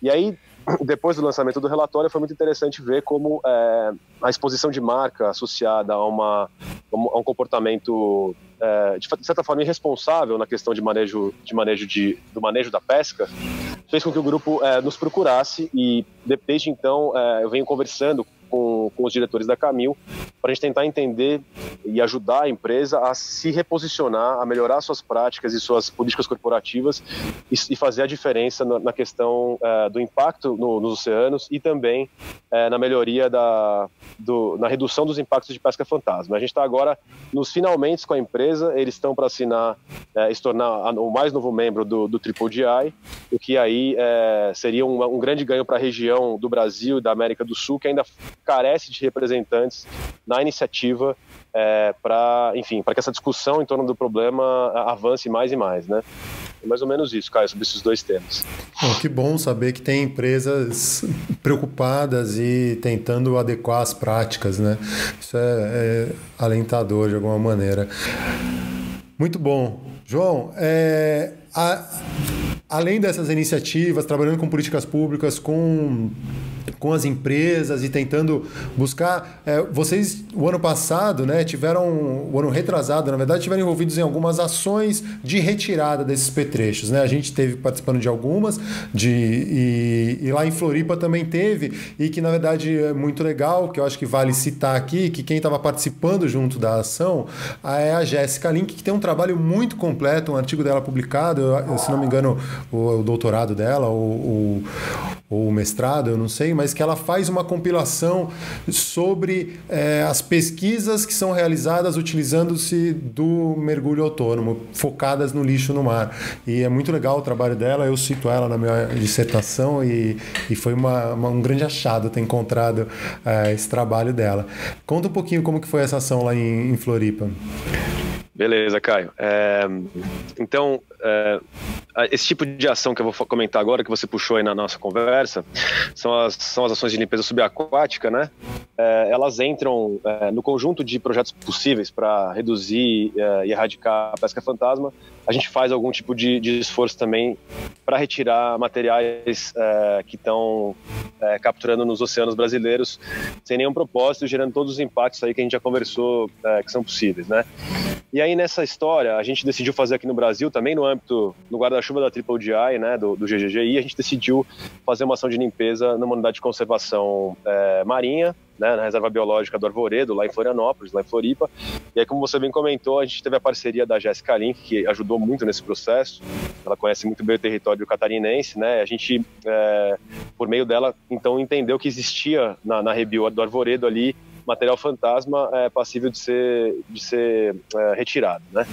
E aí, depois do lançamento do relatório, foi muito interessante ver como é, a exposição de marca associada a, uma, a um comportamento é, de certa forma irresponsável na questão de manejo, de manejo de, do manejo da pesca fez com que o grupo é, nos procurasse e desde então é, eu venho conversando com, com os diretores da Camil para a gente tentar entender e ajudar a empresa a se reposicionar, a melhorar suas práticas e suas políticas corporativas e, e fazer a diferença na, na questão é, do impacto no, nos oceanos e também é, na melhoria da do, na redução dos impactos de pesca fantasma. A gente está agora nos finalmente com a empresa, eles estão para assinar é, se tornar o mais novo membro do, do Triple GI, o que aí seria um, um grande ganho para a região do Brasil e da América do Sul, que ainda carece de representantes na iniciativa é, para, enfim, para que essa discussão em torno do problema avance mais e mais, né? É mais ou menos isso, Caio, sobre esses dois temas. Bom, que bom saber que tem empresas preocupadas e tentando adequar as práticas, né? Isso é, é alentador de alguma maneira. Muito bom. João, é, a, além dessas iniciativas, trabalhando com políticas públicas, com com as empresas e tentando buscar. É, vocês, o ano passado, né, tiveram, o ano retrasado, na verdade, tiveram envolvidos em algumas ações de retirada desses petrechos. Né? A gente teve participando de algumas, de, e, e lá em Floripa também teve, e que na verdade é muito legal, que eu acho que vale citar aqui, que quem estava participando junto da ação é a Jéssica Link, que tem um trabalho muito completo, um artigo dela publicado, eu, se não me engano, o, o doutorado dela, o, o, o mestrado, eu não sei, mas que ela faz uma compilação sobre é, as pesquisas que são realizadas utilizando-se do mergulho autônomo, focadas no lixo no mar. E é muito legal o trabalho dela, eu cito ela na minha dissertação e, e foi uma, uma, um grande achado ter encontrado é, esse trabalho dela. Conta um pouquinho como que foi essa ação lá em, em Floripa. Beleza, Caio. É, então, é, esse tipo de ação que eu vou comentar agora, que você puxou aí na nossa conversa, são as, são as ações de limpeza subaquática, né? É, elas entram é, no conjunto de projetos possíveis para reduzir é, e erradicar a pesca fantasma. A gente faz algum tipo de, de esforço também para retirar materiais é, que estão capturando nos oceanos brasileiros sem nenhum propósito, gerando todos os impactos aí que a gente já conversou que são possíveis, né? E aí nessa história, a gente decidiu fazer aqui no Brasil, também no âmbito, no guarda-chuva da Triple GI, né, do, do GGGI, a gente decidiu fazer uma ação de limpeza numa unidade de conservação é, marinha, né, na Reserva Biológica do Arvoredo, lá em Florianópolis, lá em Floripa. E aí, como você bem comentou, a gente teve a parceria da Jéssica Link, que ajudou muito nesse processo. Ela conhece muito bem o território catarinense, né? A gente, é, por meio dela, então, entendeu que existia na, na Rebio do Arvoredo ali material fantasma é passível de ser, de ser é, retirado, né?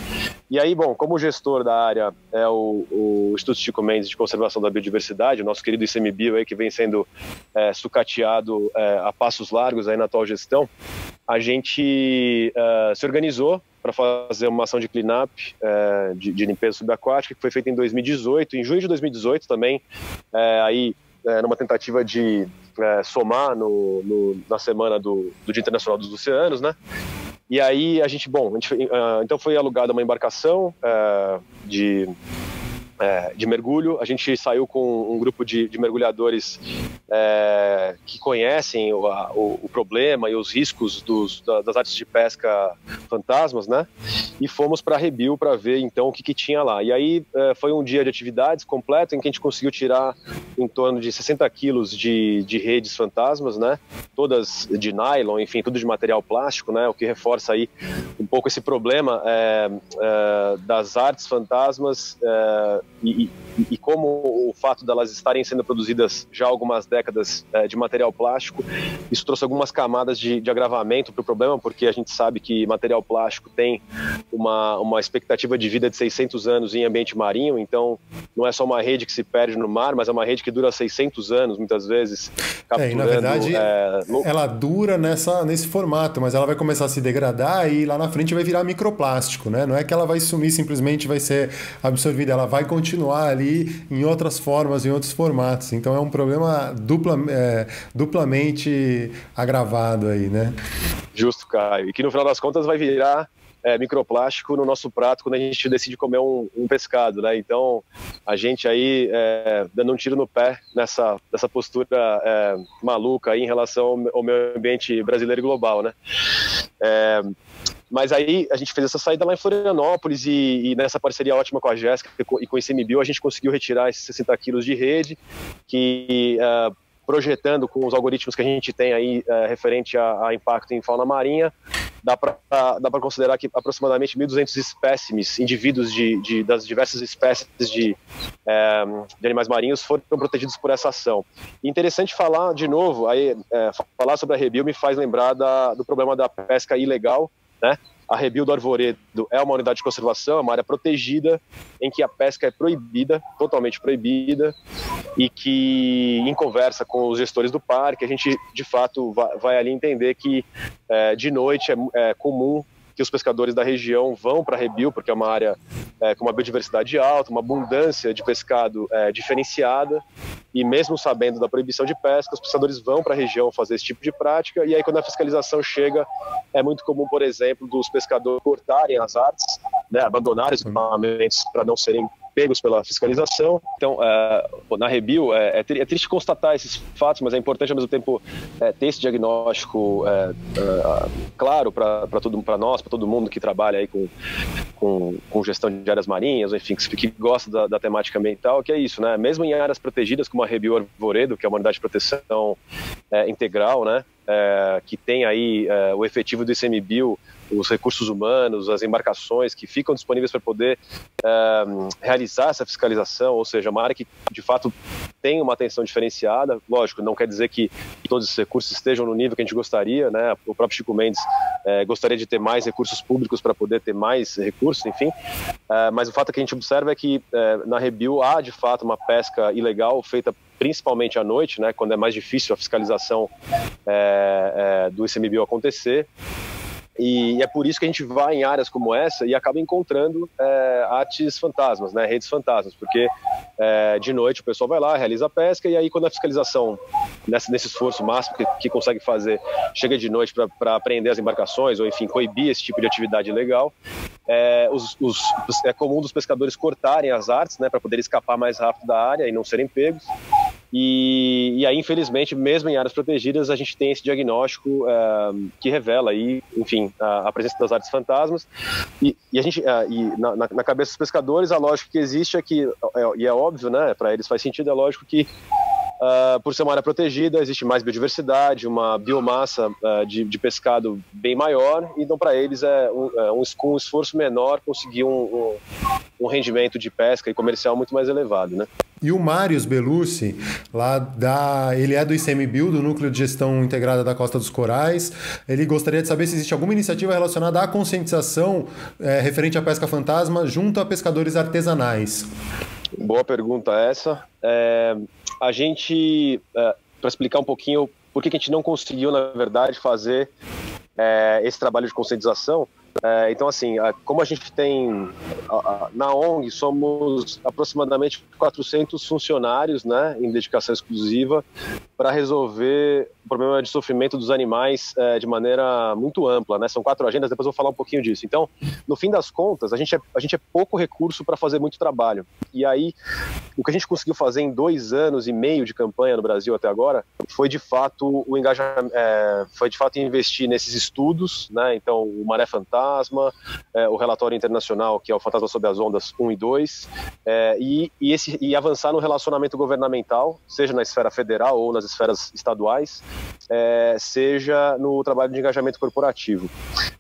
E aí, bom, como gestor da área é o, o Instituto Chico Mendes de Conservação da Biodiversidade, o nosso querido ICMBio aí que vem sendo é, sucateado é, a passos largos aí na atual gestão, a gente é, se organizou para fazer uma ação de cleanup, é, de, de, limpeza subaquática, que foi feita em 2018, em junho de 2018 também, é, aí é, numa tentativa de é, somar no, no, na semana do, do Dia Internacional dos Oceanos, né? E aí a gente, bom, a gente, uh, então foi alugada uma embarcação uh, de é, de mergulho. A gente saiu com um grupo de, de mergulhadores é, que conhecem o, a, o, o, problema e os riscos dos, da, das artes de pesca fantasmas, né? E fomos para Rebil para ver então o que, que, tinha lá. E aí é, foi um dia de atividades completo em que a gente conseguiu tirar em torno de 60 quilos de, de redes fantasmas, né? Todas de nylon, enfim, tudo de material plástico, né? O que reforça aí um pouco esse problema é, é, das artes fantasmas é, e, e, e, como o fato delas estarem sendo produzidas já há algumas décadas é, de material plástico, isso trouxe algumas camadas de, de agravamento para o problema, porque a gente sabe que material plástico tem uma, uma expectativa de vida de 600 anos em ambiente marinho, então não é só uma rede que se perde no mar, mas é uma rede que dura 600 anos, muitas vezes. É, na verdade, é, ela dura nessa, nesse formato, mas ela vai começar a se degradar e lá na frente vai virar microplástico, né? Não é que ela vai sumir simplesmente vai ser absorvida, ela vai continuar ali em outras formas, em outros formatos. Então é um problema dupla, é, duplamente agravado aí, né? Justo, Caio. E que no final das contas vai virar é, microplástico no nosso prato quando a gente decide comer um, um pescado, né? Então, a gente aí é, dando um tiro no pé nessa, nessa postura é, maluca aí em relação ao, meio ambiente brasileiro e global, né? Mas aí a gente fez essa saída lá em Florianópolis e, e nessa parceria ótima com a Jéssica e com o ICMBio a gente conseguiu retirar esses 60 quilos de rede que uh, projetando com os algoritmos que a gente tem aí uh, referente a, a, impacto em fauna marinha, dá para considerar que aproximadamente 1.200 espécimes, indivíduos de, de, das diversas espécies de, é, de animais marinhos foram protegidos por essa ação. Interessante falar de novo, aí, é, falar sobre a Rebil me faz lembrar da, do problema da pesca ilegal né? A Rebio do Arvoredo é uma unidade de conservação, é uma área protegida em que a pesca é proibida, totalmente proibida, e que, em conversa com os gestores do parque, a gente de fato vai, vai ali entender que é, de noite é, é comum que os pescadores da região vão para Rebil, porque é uma área é, com uma biodiversidade alta, uma abundância de pescado é, diferenciada, e mesmo sabendo da proibição de pesca, os pescadores vão para a região fazer esse tipo de prática, e aí quando a fiscalização chega, é muito comum, por exemplo, dos pescadores cortarem as artes, né, abandonarem os equipamentos para não serem pegos pela fiscalização. Então, uh, na Rebio, é, é, é, triste constatar esses fatos, mas é importante ao mesmo tempo é, ter esse diagnóstico é, claro para nós, para todo mundo que trabalha aí com, com, com, gestão de áreas marinhas, enfim, que, que gosta da, da, temática ambiental, que é isso, né? Mesmo em áreas protegidas como a Rebio Arvoredo, que é uma unidade de proteção integral, né? Que tem aí o efetivo do ICMBio os recursos humanos, as embarcações que ficam disponíveis para poder uh, realizar essa fiscalização, ou seja, uma área que de fato tem uma atenção diferenciada. Lógico, não quer dizer que todos esses recursos estejam no nível que a gente gostaria, né? O próprio Chico Mendes uh, gostaria de ter mais recursos públicos para poder ter mais recursos, enfim. Uh, mas o fato que a gente observa é que na Rebio há de fato uma pesca ilegal feita principalmente à noite, né? Quando é mais difícil a fiscalização do ICMBio acontecer. E é por isso que a gente vai em áreas como essa e acaba encontrando é, artes fantasmas, né, redes fantasmas, porque é, de noite o pessoal vai lá, realiza a pesca e aí quando a fiscalização, nesse, nesse esforço máximo que, que consegue fazer, chega de noite para apreender as embarcações ou enfim coibir esse tipo de atividade ilegal, é, os, os, é comum dos pescadores cortarem as artes né, para poder escapar mais rápido da área e não serem pegos. E, e aí, infelizmente, mesmo em áreas protegidas, a gente tem esse diagnóstico é, que revela aí, enfim, a, a, presença das artes fantasmas. E, e a gente, é, e na, na, cabeça dos pescadores, a lógica que existe é que, é, e é óbvio, né, para eles faz sentido, é lógico que Uh, por ser uma área protegida, existe mais biodiversidade, uma biomassa uh, de, de, pescado bem maior, então para eles é um, é um, com um esforço menor conseguir um, um, um, rendimento de pesca e comercial muito mais elevado, né? E o Marius Belucci, lá da, ele é do ICMBio, do Núcleo de Gestão Integrada da Costa dos Corais. Ele gostaria de saber se existe alguma iniciativa relacionada à conscientização é, referente à pesca fantasma junto a pescadores artesanais. Boa pergunta essa. É, a gente, é, para explicar um pouquinho por que a gente não conseguiu, na verdade, fazer é, esse trabalho de conscientização, é, então, assim, como a gente tem na ONG somos aproximadamente 400 funcionários, né, em dedicação exclusiva para resolver o problema de sofrimento dos animais é, de maneira muito ampla, né? São quatro agendas, depois eu vou falar um pouquinho disso. Então, no fim das contas, a gente é, a gente é pouco recurso para fazer muito trabalho. E aí, o que a gente conseguiu fazer em dois anos e meio de campanha no Brasil até agora foi de fato o engajamento, é, foi de fato investir nesses estudos, né? Então, o Maré Fantasma, é, o relatório internacional que é o Fantasma sob as Ondas 1 e 2, é, e, e, esse, e avançar no relacionamento governamental, seja na esfera federal ou nas esferas estaduais, é, seja no trabalho de engajamento corporativo.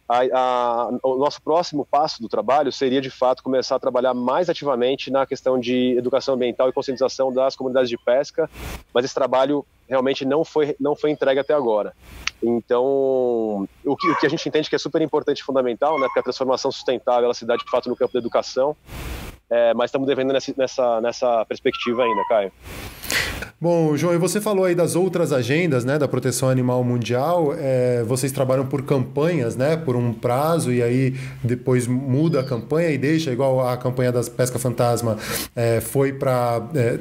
A, a, o nosso próximo passo do trabalho seria, de fato, começar a trabalhar mais ativamente na questão de educação ambiental e conscientização das comunidades de pesca, mas esse trabalho realmente não foi, não foi entregue até agora. Então, o que, o que a gente entende que é super importante e fundamental, né, porque a transformação sustentável ela se dá de fato no campo da educação, é, mas estamos devendo nessa, nessa, nessa perspectiva ainda, Caio. Bom, João, e você falou aí das outras agendas né, da proteção animal mundial. É, vocês trabalham por campanhas, né? Por um prazo, e aí depois muda a campanha e deixa, igual a campanha das Pesca Fantasma é, foi para. É,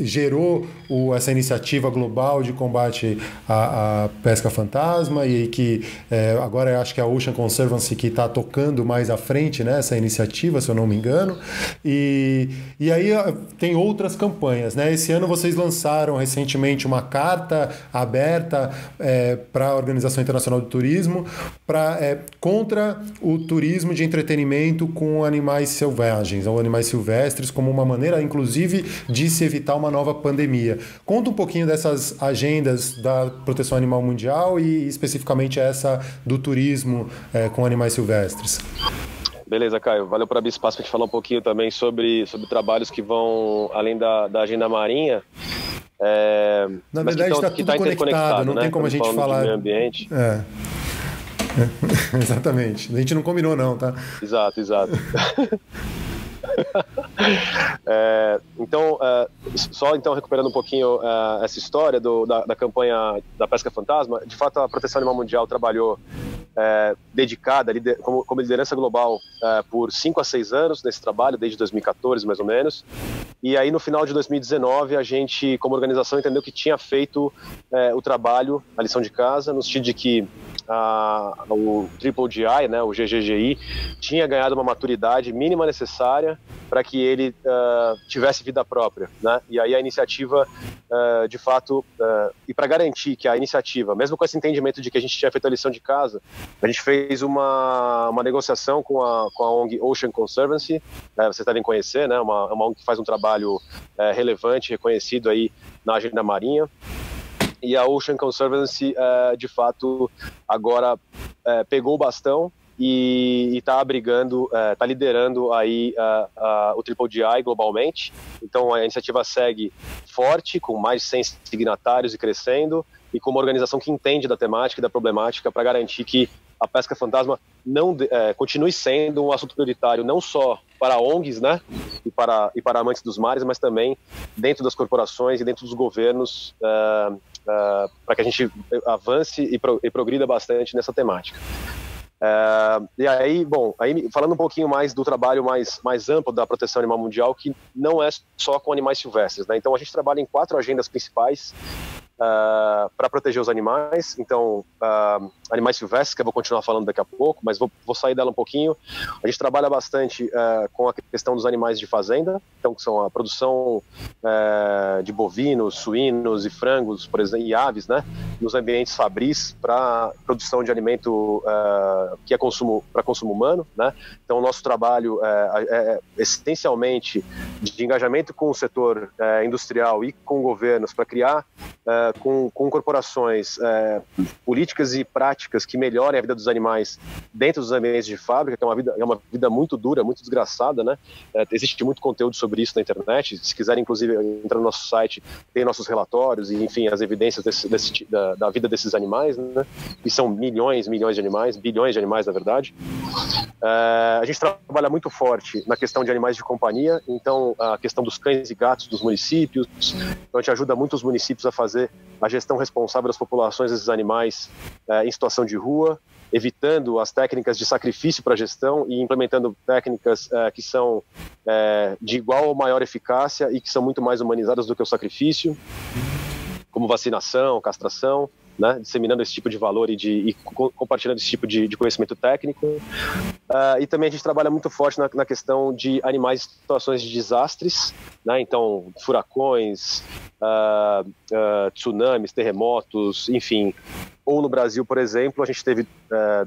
gerou o, essa iniciativa global de combate à, à pesca fantasma, e que é, agora acho que é a Ocean Conservancy que está tocando mais à frente né, essa iniciativa, se eu não me engano. E, e aí tem outras campanhas, né? Esse ano vocês lançaram lançaram recentemente uma carta aberta é, para a Organização Internacional do Turismo pra, é, contra o turismo de entretenimento com animais selvagens ou animais silvestres, como uma maneira, inclusive, de se evitar uma nova pandemia. Conta um pouquinho dessas agendas da proteção animal mundial e especificamente essa do turismo é, com animais silvestres. Beleza, Caio. Valeu por abrir espaço para te falar um pouquinho também sobre, sobre trabalhos que vão além da, da agenda marinha. É, Na verdade, está tudo tá conectado, não né? tem como a gente falar. Meio ambiente. É. Exatamente. A gente não combinou, não, tá? Exato, exato. é, então, é, só então recuperando um pouquinho é, essa história do, da, da, campanha da pesca fantasma, de fato a Proteção Animal Mundial trabalhou é, dedicada como, como, liderança global é, por cinco a seis anos nesse trabalho, desde 2014 mais ou menos. E aí no final de 2019 a gente, como organização, entendeu que tinha feito é, o trabalho, a lição de casa, no sentido de que a, o Triple GI, né, o GGGI, tinha ganhado uma maturidade mínima necessária para que ele uh, tivesse vida própria, né? E aí a iniciativa, uh, de fato, uh, e para garantir que a iniciativa, mesmo com esse entendimento de que a gente tinha feito a lição de casa, a gente fez uma, uma negociação com a, com a ONG Ocean Conservancy, né, vocês devem conhecer, né? Uma, uma ONG que faz um trabalho relevante, reconhecido aí na agenda marinha e a Ocean Conservancy, de fato, agora pegou o bastão e está abrigando, está é, liderando aí o Triple globalmente. Então a iniciativa segue forte, com mais de 100 signatários e crescendo, e com uma organização que entende da temática e da problemática para garantir que a pesca fantasma não é, continue sendo um assunto prioritário não só para ONGs, né, e para e para amantes dos mares, mas também dentro das corporações e dentro dos governos uh, uh, para que a gente avance e, pro, e progrida bastante nessa temática. É, e aí, bom, aí falando um pouquinho mais do trabalho mais, mais amplo da proteção animal mundial, que não é só com animais silvestres, né? Então a gente trabalha em quatro agendas principais uh, ah, para proteger os animais. Então, uh, animais silvestres, que eu vou continuar falando daqui a pouco, mas vou, vou sair dela um pouquinho. A gente trabalha bastante uh, com a questão dos animais de fazenda, então que são a produção de bovinos, suínos e frangos, por exemplo, e aves, né, nos ambientes fabris para produção de alimento que é consumo para consumo humano, né. Então, o nosso trabalho é, é essencialmente de engajamento com o setor industrial e com governos para criar com, com, corporações uh, políticas e práticas que melhorem a vida dos animais dentro dos ambientes de fábrica, que é uma vida, é uma vida muito dura, muito desgraçada, né? Uh, existe muito conteúdo sobre isso na internet. Se quiserem, inclusive, entrar no nosso site, tem nossos relatórios e, enfim, as evidências desse, desse, da, da, vida desses animais, né? Que são milhões, milhões de animais, bilhões de animais, na verdade. a gente trabalha muito forte na questão de animais de companhia, então a questão dos cães e gatos dos municípios. Então a gente ajuda muitos municípios a fazer a gestão responsável das populações desses animais é, em situação de rua, evitando as técnicas de sacrifício para a gestão e implementando técnicas é, que são é, de igual ou maior eficácia e que são muito mais humanizadas do que o sacrifício, como vacinação, castração né, disseminando esse tipo de valor e, de, e compartilhando esse tipo de, de conhecimento técnico. Uh, e também a gente trabalha muito forte na, na, questão de animais em situações de desastres, né, então furacões, uh, uh, tsunamis, terremotos, enfim. Ou no Brasil, por exemplo, a gente teve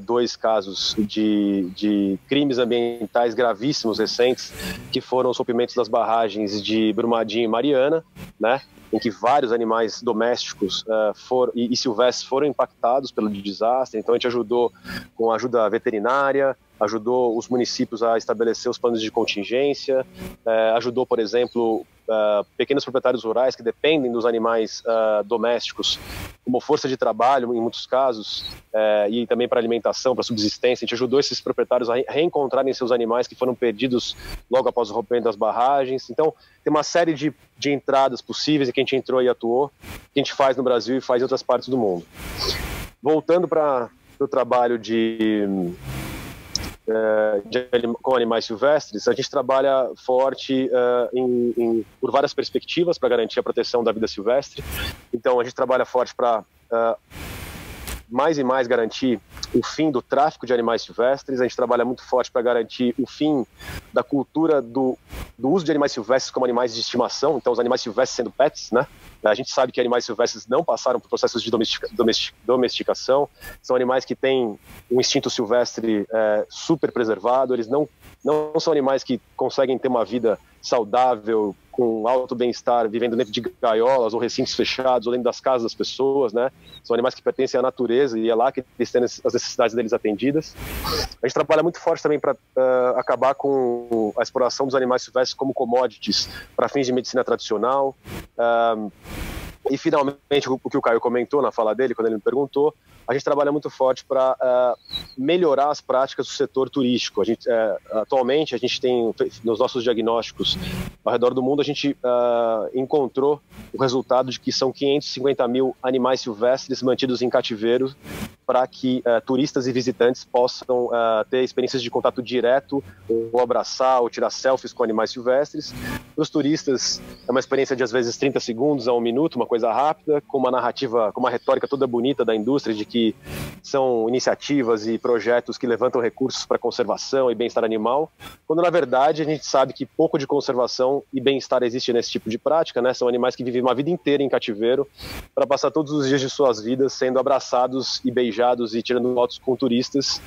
dois casos de, de crimes ambientais gravíssimos recentes, que foram os rompimentos das barragens de Brumadinho e Mariana, né, em que vários animais domésticos uh, e, e silvestres foram impactados pelo desastre. Então a gente ajudou com ajuda veterinária, ajudou os municípios a estabelecer os planos de contingência, uh, ajudou, por exemplo, uh, pequenos proprietários rurais que dependem dos animais uh, domésticos como força de trabalho, em muitos casos, uh, e também para alimentação, para subsistência. A gente ajudou esses proprietários a reencontrarem seus animais que foram perdidos logo após o rompimento das barragens. Então, tem uma série de, de entradas possíveis e que a gente entrou e atuou, que a gente faz no Brasil e faz em outras partes do mundo. Voltando para o trabalho de de, com animais silvestres, a gente trabalha forte uh, em, em, por várias perspectivas para garantir a proteção da vida silvestre. Então, a gente trabalha forte para uh, mais e mais garantir o fim do tráfico de animais silvestres. A gente trabalha muito forte para garantir o fim da cultura do, do uso de animais silvestres como animais de estimação. Então, os animais silvestres sendo pets, né? A gente sabe que animais silvestres não passaram por processos de domestica, domesticação, são animais que têm um instinto silvestre é, super preservado, eles não, não são animais que conseguem ter uma vida saudável, com alto bem-estar, vivendo dentro de gaiolas ou recintos fechados, ou dentro das casas das pessoas, né? São animais que pertencem à natureza e é lá que eles têm as necessidades deles atendidas. A gente trabalha muito forte também para uh, ah, acabar com a exploração dos animais silvestres como commodities para fins de medicina tradicional. Uh, e finalmente, o que o Caio comentou na fala dele, quando ele me perguntou, a gente trabalha muito forte para uh, eh, melhorar as práticas do setor turístico. A gente, uh, atualmente, a gente tem nos nossos diagnósticos ao redor do mundo, a gente uh, encontrou o resultado de que são 550 mil animais silvestres mantidos em cativeiro para que turistas e visitantes possam ter experiências de contato direto, ou abraçar, ou tirar selfies com animais silvestres. Para os turistas, é uma experiência de às vezes 30 segundos a um minuto, uma coisa rápida, com uma narrativa, com uma retórica toda bonita da indústria de que são iniciativas e projetos que levantam recursos para conservação e bem-estar animal, quando na verdade a gente sabe que pouco de conservação e bem-estar existe nesse tipo de prática, né? São animais que vivem uma vida inteira em cativeiro para passar todos os dias de suas vidas sendo abraçados e beijados e tirando fotos com turistas,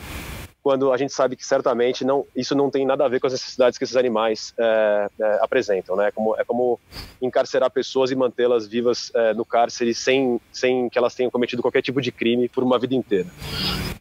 quando a gente sabe que certamente não, isso não tem nada a ver com as necessidades que esses animais é, é, apresentam, né? É como, é como encarcerar pessoas e mantê-las vivas é, no cárcere sem, sem que elas tenham cometido qualquer tipo de crime por uma vida inteira.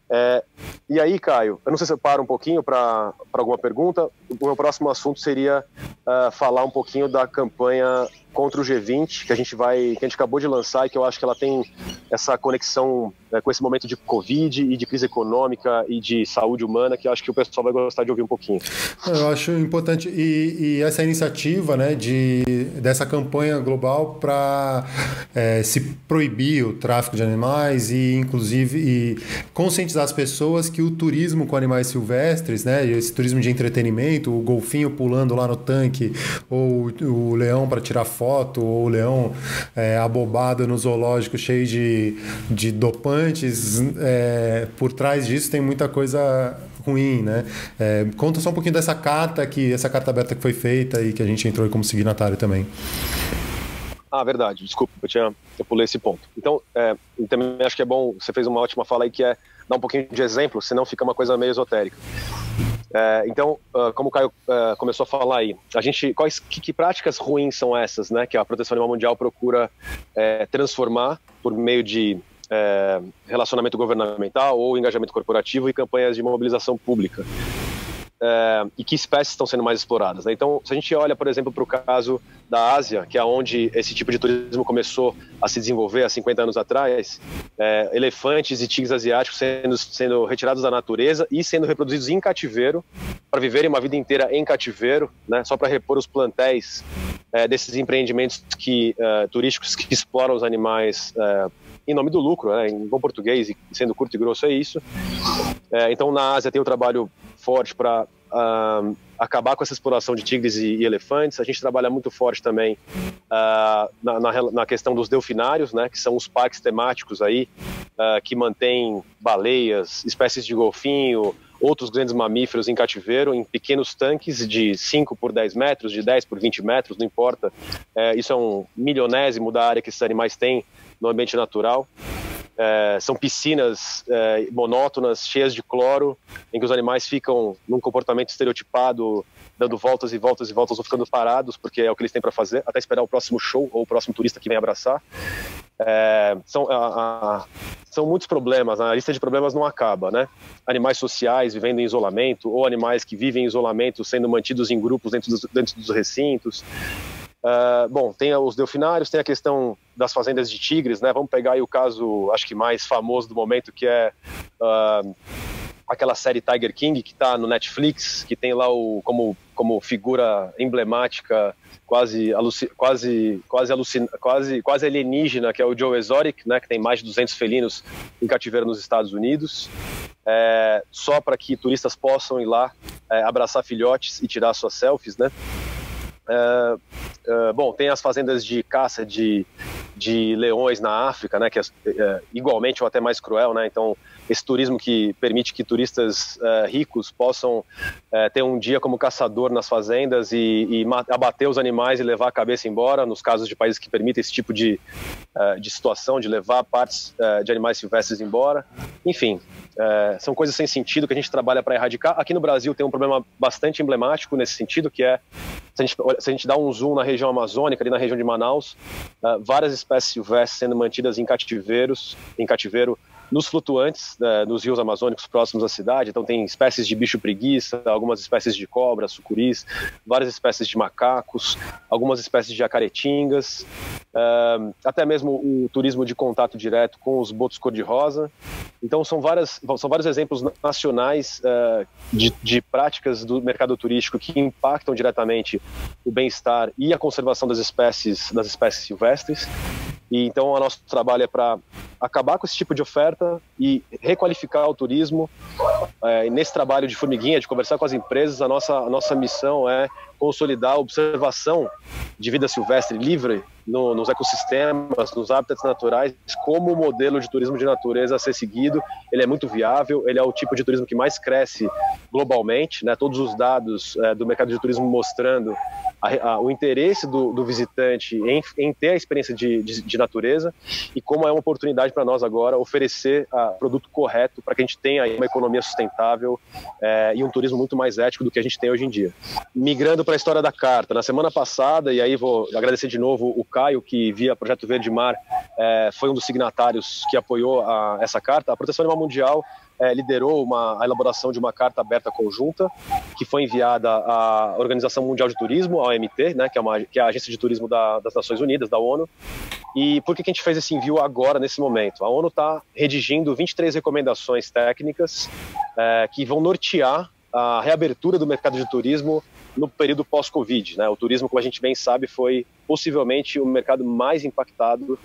É, e aí, Caio, eu não sei se eu paro um pouquinho para alguma pergunta. O meu próximo assunto seria uh, falar um pouquinho da campanha contra o G20 que a gente vai, que a gente acabou de lançar e que eu acho que ela tem essa conexão né, com esse momento de Covid e de crise econômica e de saúde humana que eu acho que o pessoal vai gostar de ouvir um pouquinho. Eu acho importante e, e essa iniciativa, né, de dessa campanha global para é, se proibir o tráfico de animais e inclusive e conscientizar as pessoas que o turismo com animais silvestres, né, esse turismo de entretenimento, o golfinho pulando lá no tanque ou o leão para tirar foto foto, ou o leão é, abobado no zoológico cheio de, de dopantes, é, por trás disso tem muita coisa ruim, né? É, conta só um pouquinho dessa carta, que, essa carta aberta que foi feita e que a gente entrou como signatário também. Ah, verdade, desculpa, eu, tinha, eu pulei esse ponto. Então, é, também acho que é bom, você fez uma ótima fala aí que é dar um pouquinho de exemplo, senão fica uma coisa meio esotérica. É, então, uh, como o Caio uh, começou a falar aí, a gente, quais, que, que, práticas ruins são essas, né, que a Proteção Animal Mundial procura é, transformar por meio de é, relacionamento governamental ou engajamento corporativo e campanhas de mobilização pública? É, e que espécies estão sendo mais exploradas. Né? Então, se a gente olha, por exemplo, para o caso da Ásia, que é onde esse tipo de turismo começou a se desenvolver há 50 anos atrás, é, elefantes e tigres asiáticos sendo, sendo retirados da natureza e sendo reproduzidos em cativeiro, para viverem uma vida inteira em cativeiro, né? só para repor os plantéis é, desses empreendimentos que, turísticos que exploram os animais em nome do lucro, né? em bom português e sendo curto e grosso é isso. É, então na Ásia tem o trabalho forte para uh, acabar com essa exploração de tigres e, e, elefantes. A gente trabalha muito forte também uh, na, na, na, questão dos delfinários, né, que são os parques temáticos aí uh, que mantêm baleias, espécies de golfinho, outros grandes mamíferos em cativeiro, em pequenos tanques de 5 por 10 metros, de 10 por 20 metros, não importa. É, isso é um milionésimo da área que esses animais têm no ambiente natural. É, são piscinas é, monótonas, cheias de cloro, em que os animais ficam num comportamento estereotipado, dando voltas e voltas e voltas ou ficando parados, porque é o que eles têm para fazer, até esperar o próximo show ou o próximo turista que vem abraçar. É, são, a, a, são muitos problemas, a lista de problemas não acaba, né? Animais sociais vivendo em isolamento, ou animais que vivem em isolamento sendo mantidos em grupos dentro dos, dentro dos recintos. Uh, bom, tem os delfinários, tem a questão das fazendas de tigres, né? Vamos pegar aí o caso, acho que mais famoso do momento, que é uh, aquela série Tiger King que está no Netflix, que tem lá o como como figura emblemática, quase quase quase alucin, quase quase alienígena, que é o Joe Exotic, né? Que tem mais de 200 felinos em cativeiro nos Estados Unidos. É, só para que turistas possam ir lá é, abraçar filhotes e tirar suas selfies, né? Uh, uh, bom, tem as fazendas de caça de, de leões na África, né, que é, é, igualmente ou até mais cruel, né, então esse turismo que permite que turistas uh, ricos possam ter um dia como caçador nas fazendas e, e, abater os animais e levar a cabeça embora, nos casos de países que permitem esse tipo de, de situação, de levar partes de animais silvestres embora, enfim, são coisas sem sentido que a gente trabalha para erradicar. Aqui no Brasil tem um problema bastante emblemático nesse sentido, que é se a, gente, se a gente dá um zoom na região amazônica, ali na região de Manaus, uh, várias espécies silvestres sendo mantidas em cativeiros, em cativeiro, nos flutuantes, uh, nos rios amazônicos próximos à cidade. Então tem espécies de bicho preguiça, algumas espécies de cobras, sucuris, várias espécies de macacos, algumas espécies de acaretingas. Uh, até mesmo o turismo de contato direto com os botos cor-de-rosa. Então, são, várias, são vários exemplos nacionais uh, de, de práticas do mercado turístico que impactam diretamente o bem-estar e a conservação das espécies, das espécies silvestres. E então, o nosso trabalho é para acabar com esse tipo de oferta e requalificar o turismo. É, nesse trabalho de formiguinha, de conversar com as empresas, a nossa, a nossa missão é consolidar a observação de vida silvestre livre no, nos ecossistemas, nos hábitats naturais, como modelo de turismo de natureza a ser seguido. Ele é muito viável, ele é o tipo de turismo que mais cresce globalmente, né? todos os dados é, do mercado de turismo mostrando a, a, o interesse do, do visitante em, em, ter a experiência de, de, de, natureza e como é uma oportunidade para nós agora oferecer o produto correto para que a gente tenha uma economia sustentável é, e um turismo muito mais ético do que a gente tem hoje em dia. Migrando para a história da carta, na semana passada, e aí vou agradecer de novo o Caio, que via Projeto Verde Mar é, foi um dos signatários que apoiou a, essa carta, a Proteção Animal Mundial é, liderou uma, a elaboração de uma carta aberta conjunta que foi enviada à Organização Mundial de Turismo, a OMT, né, que, é uma, que é a agência de turismo da, das Nações Unidas, da ONU. E por que, que a gente fez esse envio agora, nesse momento? A ONU está redigindo 23 recomendações técnicas é, que vão nortear a reabertura do mercado de turismo no período pós-Covid. Né? O turismo, como a gente bem sabe, foi possivelmente o mercado mais impactado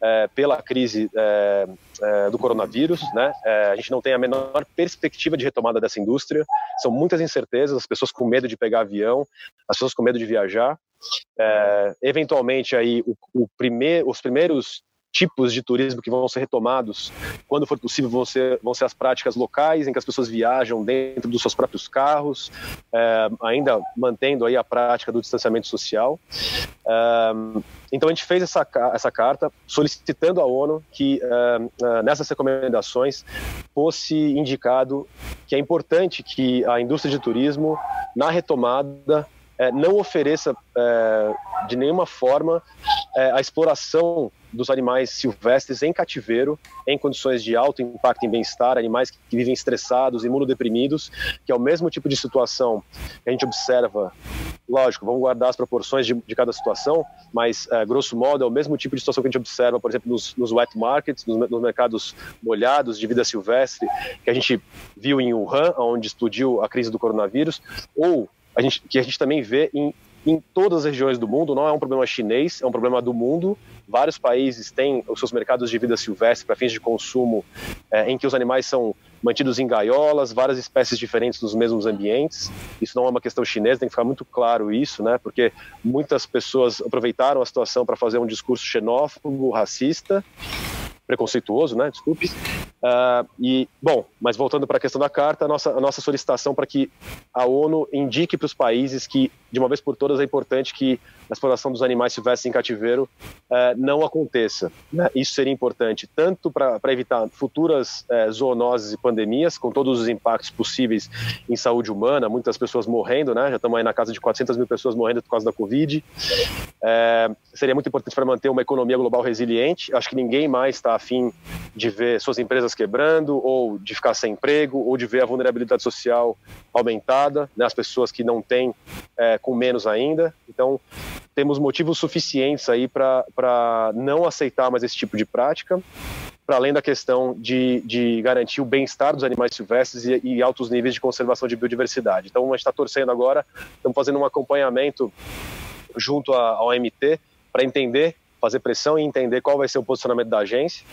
é, pela crise é, é, do coronavírus. Né? É, a gente não tem a menor perspectiva de retomada dessa indústria. São muitas incertezas, as pessoas com medo de pegar avião, as pessoas com medo de viajar. É, eventualmente, aí, o, o primeir, os primeiros tipos de turismo que vão ser retomados, quando for possível, vão ser, vão ser as práticas locais, em que as pessoas viajam dentro dos seus próprios carros, é, ainda mantendo aí a prática do distanciamento social. É, então a gente fez essa, essa carta solicitando à ONU que é, nessas recomendações fosse indicado que é importante que a indústria de turismo, na retomada, não ofereça de nenhuma forma a exploração dos animais silvestres em cativeiro, em condições de alto impacto em bem-estar, animais que vivem estressados, imunodeprimidos, que é o mesmo tipo de situação que a gente observa. Lógico, vamos guardar as proporções de, de cada situação, mas, é, grosso modo, é o mesmo tipo de situação que a gente observa, por exemplo, nos, nos wet markets, nos, nos, mercados molhados de vida silvestre, que a gente viu em Wuhan, onde explodiu a crise do coronavírus, ou a gente, que a gente também vê em em todas as regiões do mundo, não é um problema chinês, é um problema do mundo Vários países têm os seus mercados de vida silvestre para fins de consumo, é, em que os animais são mantidos em gaiolas, várias espécies diferentes nos mesmos ambientes. Isso não é uma questão chinesa, tem que ficar muito claro isso, né? Porque muitas pessoas aproveitaram a situação para fazer um discurso xenófobo, racista, preconceituoso, né? Desculpe. Uh, e, bom, mas voltando para a questão da carta, a nossa, a nossa solicitação para que a ONU indique para os países que, de uma vez por todas, é importante que a exploração dos animais silvestres em cativeiro uh, não aconteça. Né? Isso seria importante tanto para evitar futuras uh, zoonoses e pandemias, com todos os impactos possíveis em saúde humana, muitas pessoas morrendo, né? Já estamos aí na casa de 400 mil pessoas morrendo por causa da Covid. Uh, seria muito importante para manter uma economia global resiliente. Acho que ninguém mais está afim de ver suas empresas quebrando, ou de ficar sem emprego, ou de ver a vulnerabilidade social aumentada, né, as pessoas que não têm é, com menos ainda. Então, temos motivos suficientes aí para não aceitar mais esse tipo de prática para além da questão de, de garantir o bem-estar dos animais silvestres e, e, altos níveis de conservação de biodiversidade. Então, a gente está torcendo agora, estamos fazendo um acompanhamento junto à OMT para entender fazer pressão e entender qual vai ser o posicionamento da agência.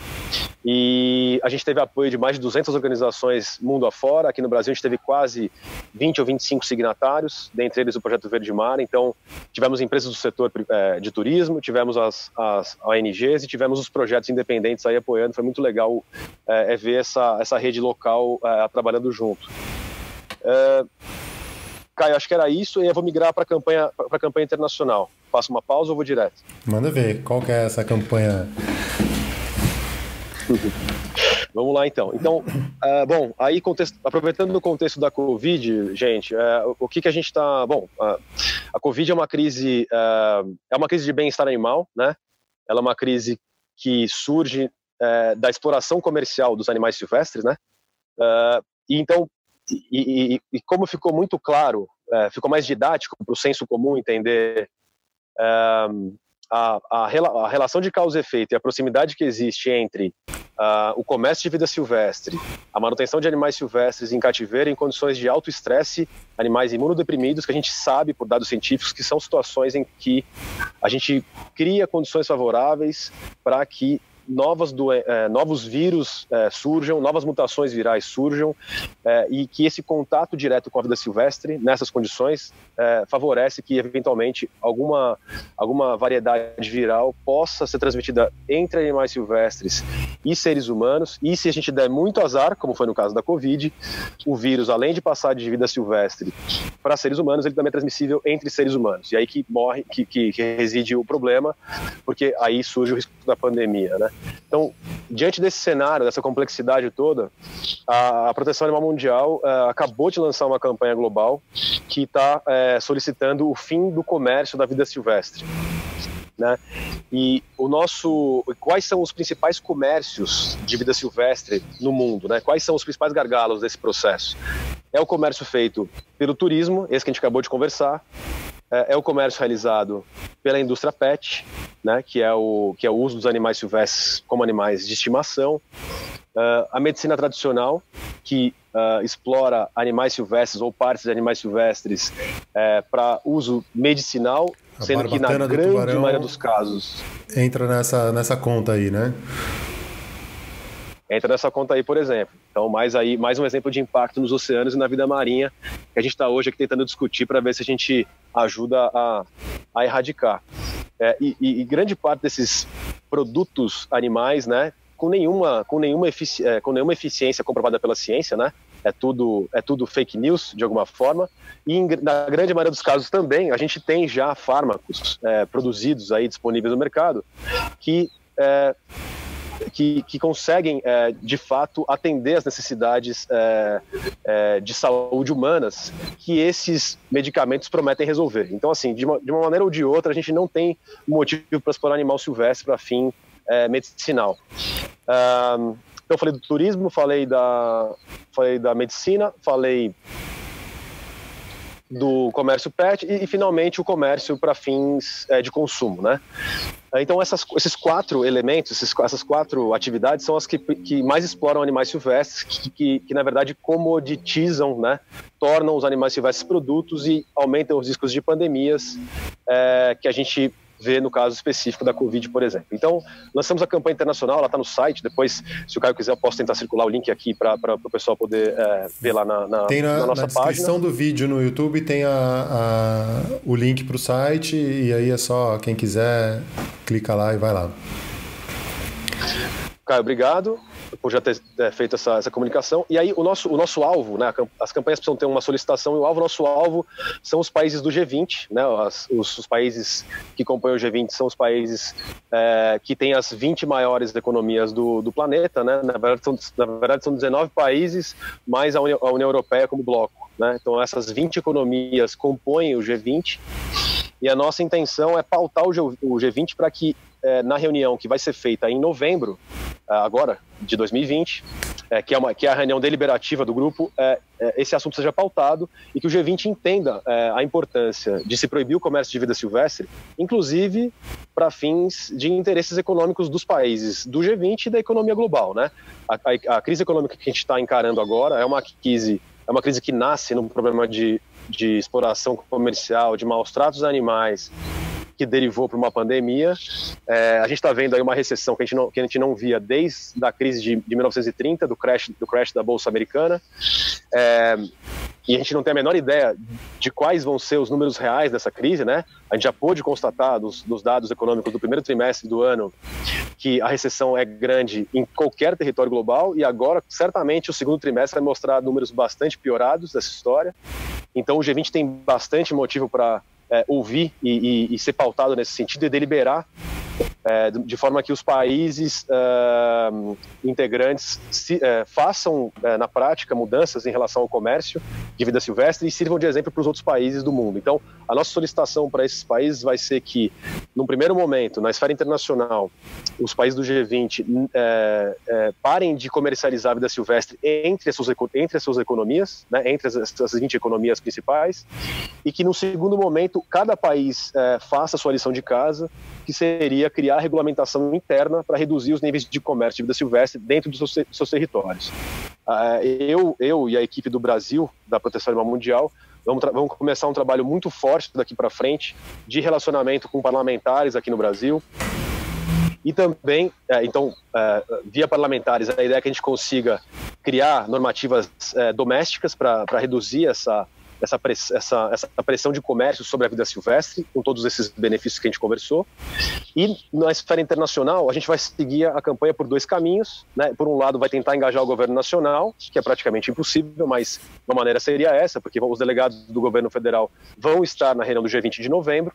E a gente teve apoio de mais de 200 organizações mundo afora. Aqui no Brasil a gente teve quase 20 ou 25 signatários, dentre eles o Projeto Verde Mar. Então, tivemos empresas do setor é, de turismo, tivemos as, as ONGs e tivemos os projetos independentes aí apoiando. Foi muito legal é ver essa, essa rede local é, trabalhando junto. É, Caio, acho que era isso, e eu vou migrar para a campanha, campanha internacional. Faço uma pausa ou vou direto? Manda ver, qual que é essa campanha? Vamos lá então. Então, uh, bom, aí contexto, aproveitando o contexto da Covid, gente, uh, o que, que a gente está. Bom, uh, a Covid é uma crise, é uma crise de bem-estar animal, né? Ela é uma crise que surge da exploração comercial dos animais silvestres, né? e então e, e, como ficou muito claro, é, ficou mais didático para o senso comum entender é, a, a, a relação de causa e efeito e a proximidade que existe entre Uh, o comércio de vida silvestre, a manutenção de animais silvestres em cativeiro em condições de alto estresse, animais imunodeprimidos, que a gente sabe, por dados científicos, que são situações em que a gente cria condições favoráveis para que novas é, novos vírus é, surjam, novas mutações virais surjam, é, e que esse contato direto com a vida silvestre, nessas condições, é, favorece que, eventualmente, alguma, alguma variedade viral possa ser transmitida entre animais silvestres e seres humanos, e se a gente der muito azar, como foi no caso da Covid, o vírus, além de passar de vida silvestre para seres humanos, ele também é transmissível entre seres humanos, e aí que morre, que, que, que reside o problema, porque aí surge o risco da pandemia, né? Então, diante desse cenário, dessa complexidade toda, a, a Proteção Animal Mundial uh, acabou de lançar uma campanha global que está uh, é, solicitando o fim do comércio da vida silvestre. Né? E o nosso, quais são os principais comércios de vida silvestre no mundo? Né? Quais são os principais gargalos desse processo? É o comércio feito pelo turismo, esse que a gente acabou de conversar, é, é, o comércio realizado pela indústria pet, né, que, é o, que é o uso dos animais silvestres como animais de estimação, uh, a medicina tradicional, que uh, explora animais silvestres ou partes de animais silvestres uh, para uso medicinal, a sendo que na grande maioria dos casos... Entra nessa, nessa conta aí, né? Entra nessa conta aí, por exemplo. Então, mais aí, mais um exemplo de impacto nos oceanos e na vida marinha que a gente está hoje aqui tentando discutir para ver se a gente ajuda a, a erradicar. É, e, e, grande parte desses produtos animais, né, com nenhuma, com nenhuma, efici é, com nenhuma eficiência comprovada pela ciência, né, é tudo, é tudo fake news de alguma forma. E em, na grande maioria dos casos também, a gente tem já fármacos é, produzidos aí disponíveis no mercado que é, que, que conseguem, é, de fato, atender as necessidades é, é, de saúde humanas que esses medicamentos prometem resolver. Então, assim, de uma, de uma maneira ou de outra, a gente não tem motivo para explorar animal silvestre para fim é, medicinal. Então, falei do turismo, falei da, falei da medicina, falei do comércio pet e, e finalmente o comércio para fins é, de consumo, né? Então essas, esses quatro elementos, esses, essas quatro atividades são as que, que mais exploram animais silvestres, que, que, que, na verdade comoditizam, né? Tornam os animais silvestres produtos e aumentam os riscos de pandemias é, que a gente vê no caso específico da Covid, por exemplo. Então, lançamos a campanha internacional, ela está no site. Depois, se o Caio quiser, eu posso tentar circular o link aqui para o pessoal poder é, ver lá na, na, tem na, na nossa na descrição página. do vídeo no YouTube tem a, a, o link para o site e aí é só quem quiser clica lá e vai lá. Caio, obrigado por já ter é, feito essa, essa, comunicação. E aí o nosso, o nosso alvo, né, as campanhas precisam ter uma solicitação e o alvo, nosso alvo são os países do G20, né, as, os, os, países que compõem o G20 são os países é, que têm as 20 maiores economias do, do planeta, né, na verdade, são, na verdade são 19 países, mais a União, a União Europeia como bloco. Né, então essas 20 economias compõem o G20 e a nossa intenção é pautar o G20 para que é, na reunião que vai ser feita em novembro, é, agora, de 2020, é, que, é uma, que é a reunião deliberativa do grupo, é, é esse assunto seja pautado e que o G20 entenda é, a importância de se proibir o comércio de vida silvestre, inclusive para fins de interesses econômicos dos países do G20 e da economia global. Né? A, a, a crise econômica que a gente está encarando agora é uma crise, é uma crise que nasce num problema de, de exploração comercial, de maus tratos a animais, que derivou para uma pandemia. É, a gente está vendo aí uma recessão que a gente não, que a gente não via desde a crise de, de 1930, do crash, do crash da Bolsa Americana. É, e a gente não tem a menor ideia de quais vão ser os números reais dessa crise, né? A gente já pôde constatar dos, dos, dados econômicos do primeiro trimestre do ano que a recessão é grande em qualquer território global e agora, certamente, o segundo trimestre vai mostrar números bastante piorados dessa história. Então, o G20 tem bastante motivo para é, ouvir e, e, e, ser pautado nesse sentido e deliberar é, de forma que os países uh, integrantes se, uh, façam uh, na prática mudanças em relação ao comércio de vida silvestre e sirvam de exemplo para os outros países do mundo. Então, a nossa solicitação para esses países vai ser que, num primeiro momento, na esfera internacional, os países do G20 parem de comercializar a vida silvestre entre as suas, entre as suas economias, né, entre as, as 20 economias principais, e que, num segundo momento, cada país faça a sua lição de casa que seria criar regulamentação interna para reduzir os níveis de comércio de vida silvestre dentro dos seus, seus territórios. Uh, eu, eu e a equipe do Brasil, da Proteção Animal Mundial, vamos, vamos começar um trabalho muito forte daqui para frente de relacionamento com parlamentares aqui no Brasil, e também, é, então, é, via parlamentares, a ideia é que a gente consiga criar normativas é, domésticas para reduzir essa, essa, press, essa, essa pressão de comércio sobre a vida silvestre, com todos esses benefícios que a gente conversou. E na esfera internacional, a gente vai seguir a campanha por dois caminhos. Né? Por um lado, vai tentar engajar o governo nacional, que é praticamente impossível, mas uma maneira seria essa, porque os delegados do governo federal vão estar na reunião do G20 de novembro.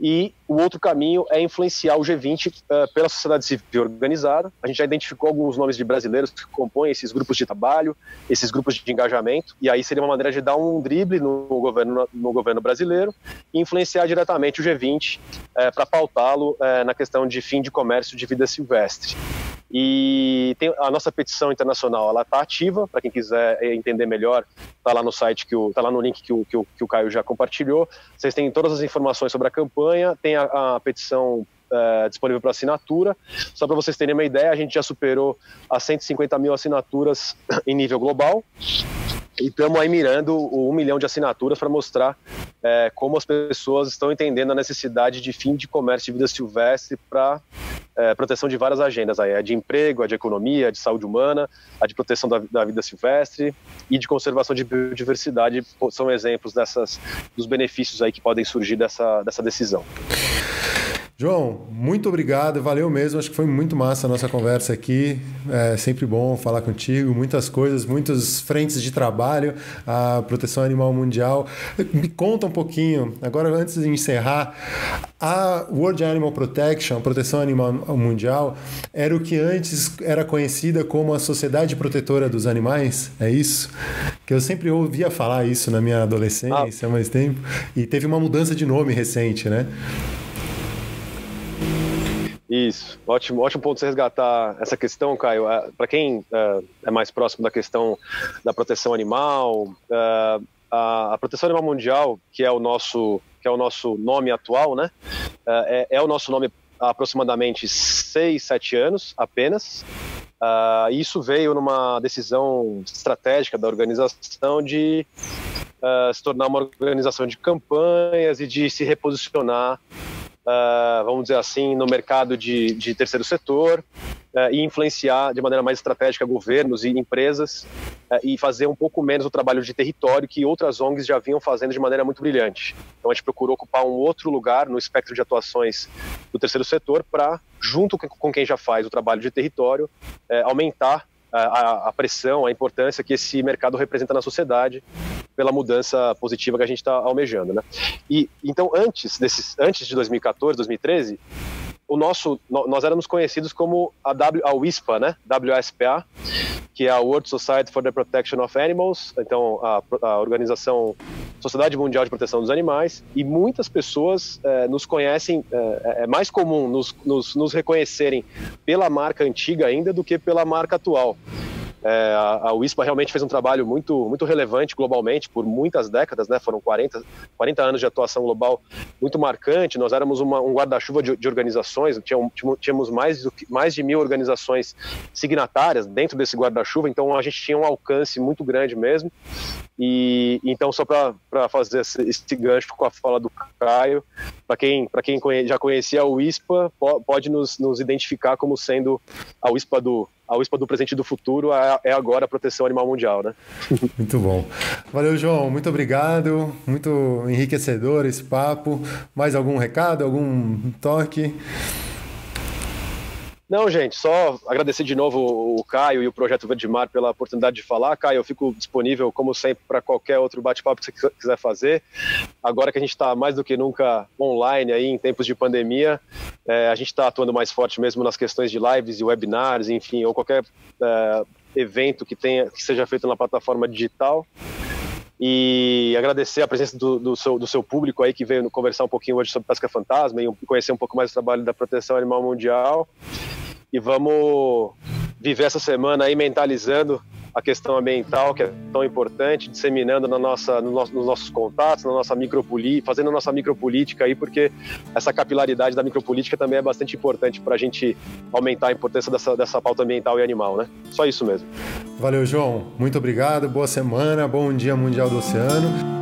E o outro caminho é influenciar o G20 uh, eh, pela sociedade civil organizada. A gente já identificou alguns nomes de brasileiros que compõem esses grupos de trabalho, esses grupos de engajamento, e aí seria uma maneira de dar um drible no governo, no governo brasileiro e influenciar diretamente o G20 uh, eh, para pautá-lo uh, na questão de fim de comércio de vida silvestre. E tem, a nossa petição internacional ela está ativa, para quem quiser entender melhor, está lá no site, que está lá no link que o, que, o, que o Caio já compartilhou. Vocês têm todas as informações sobre a campanha, tem a, a petição é, disponível para assinatura. Só para vocês terem uma ideia, a gente já superou as 150 mil assinaturas em nível global. E estamos aí mirando o um milhão de assinaturas para mostrar é, como as pessoas estão entendendo a necessidade de fim de comércio de vida silvestre para é, proteção de várias agendas, aí, a de emprego, a de economia, a de saúde humana, a de proteção da, da vida silvestre e de conservação de biodiversidade são exemplos dessas, dos benefícios aí que podem surgir dessa, dessa decisão. João, muito obrigado, valeu mesmo. Acho que foi muito massa a nossa conversa aqui. É sempre bom falar contigo. Muitas coisas, muitas frentes de trabalho, a proteção animal mundial. Me conta um pouquinho, agora antes de encerrar, a World Animal Protection, a proteção animal mundial, era o que antes era conhecida como a Sociedade Protetora dos Animais, é isso? Que eu sempre ouvia falar isso na minha adolescência, há mais tempo, e teve uma mudança de nome recente, né? Isso, ótimo, ótimo ponto você resgatar essa questão, Caio. É, Para quem é, é mais próximo da questão da proteção animal, é, a, proteção animal mundial, que é o nosso, que é o nosso nome atual, né? É, é o nosso nome há aproximadamente seis, sete anos apenas. Uh, isso veio numa decisão estratégica da organização de uh, se tornar uma organização de campanhas e de se reposicionar uh, vamos dizer assim, no mercado de, de terceiro setor uh, e influenciar de maneira mais estratégica governos e empresas uh, e fazer um pouco menos o trabalho de território que outras ONGs já vinham fazendo de maneira muito brilhante. Então a gente procurou ocupar um outro lugar no espectro de atuações do terceiro setor para, junto com quem já faz o trabalho de território, aumentar a, a, pressão, a importância que esse mercado representa na sociedade pela mudança positiva que a gente está almejando, né? E então antes desses, antes de 2014, 2013, o nosso, nós éramos conhecidos como a, w, a WISPA, né? WSPA, que é a World Society for the Protection of Animals, então a, a organização Sociedade Mundial de Proteção dos Animais, e muitas pessoas é, nos conhecem, é, é mais comum nos, nos, nos reconhecerem pela marca antiga ainda do que pela marca atual. É, a, a realmente fez um trabalho muito, muito relevante globalmente por muitas décadas, né? Foram 40, 40 anos de atuação global muito marcante. Nós éramos uma, um guarda-chuva de, de, organizações, tínhamos, mais, mais de mil organizações signatárias dentro desse guarda-chuva, então a gente tinha um alcance muito grande mesmo. E então, só para fazer esse, esse, gancho com a fala do Caio, para quem, quem conhe, já conhecia a UISPA, pode nos, nos identificar como sendo a UISPA do a USPA do presente e do futuro é, é agora a proteção animal mundial, né? Muito bom. Valeu, João. Muito obrigado. Muito enriquecedor esse papo. Mais algum recado, algum toque? Não, gente, só agradecer de novo o Caio e o Projeto Verde Mar pela oportunidade de falar. Caio, eu fico disponível, como sempre, para qualquer outro bate-papo que você quiser fazer. Agora que a gente está mais do que nunca online aí, em tempos de pandemia, é, a gente está atuando mais forte mesmo nas questões de lives e webinars, enfim, ou qualquer é, evento que, tenha, que seja feito na plataforma digital e agradecer a presença do, do, seu, do, seu, público aí que veio conversar um pouquinho hoje sobre pesca fantasma e conhecer um pouco mais do trabalho da proteção animal mundial. E vamos viver essa semana aí mentalizando a questão ambiental, que é tão importante, disseminando na nossa, no nosso, nos nossos contatos, na nossa micropolítica, fazendo a nossa micropolítica aí, porque essa capilaridade da micropolítica também é bastante importante para a gente aumentar a importância dessa, dessa pauta ambiental e animal, né? Só isso mesmo. Valeu, João. Muito obrigado, boa semana, bom Dia Mundial do Oceano.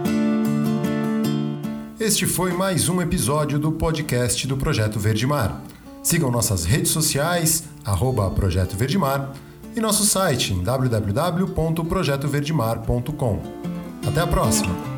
Este foi mais um episódio do podcast do Projeto Verde Mar. Sigam nossas redes sociais, arroba Projeto Verdemar, e nosso site em www.projetoverdemar.com. Até a próxima!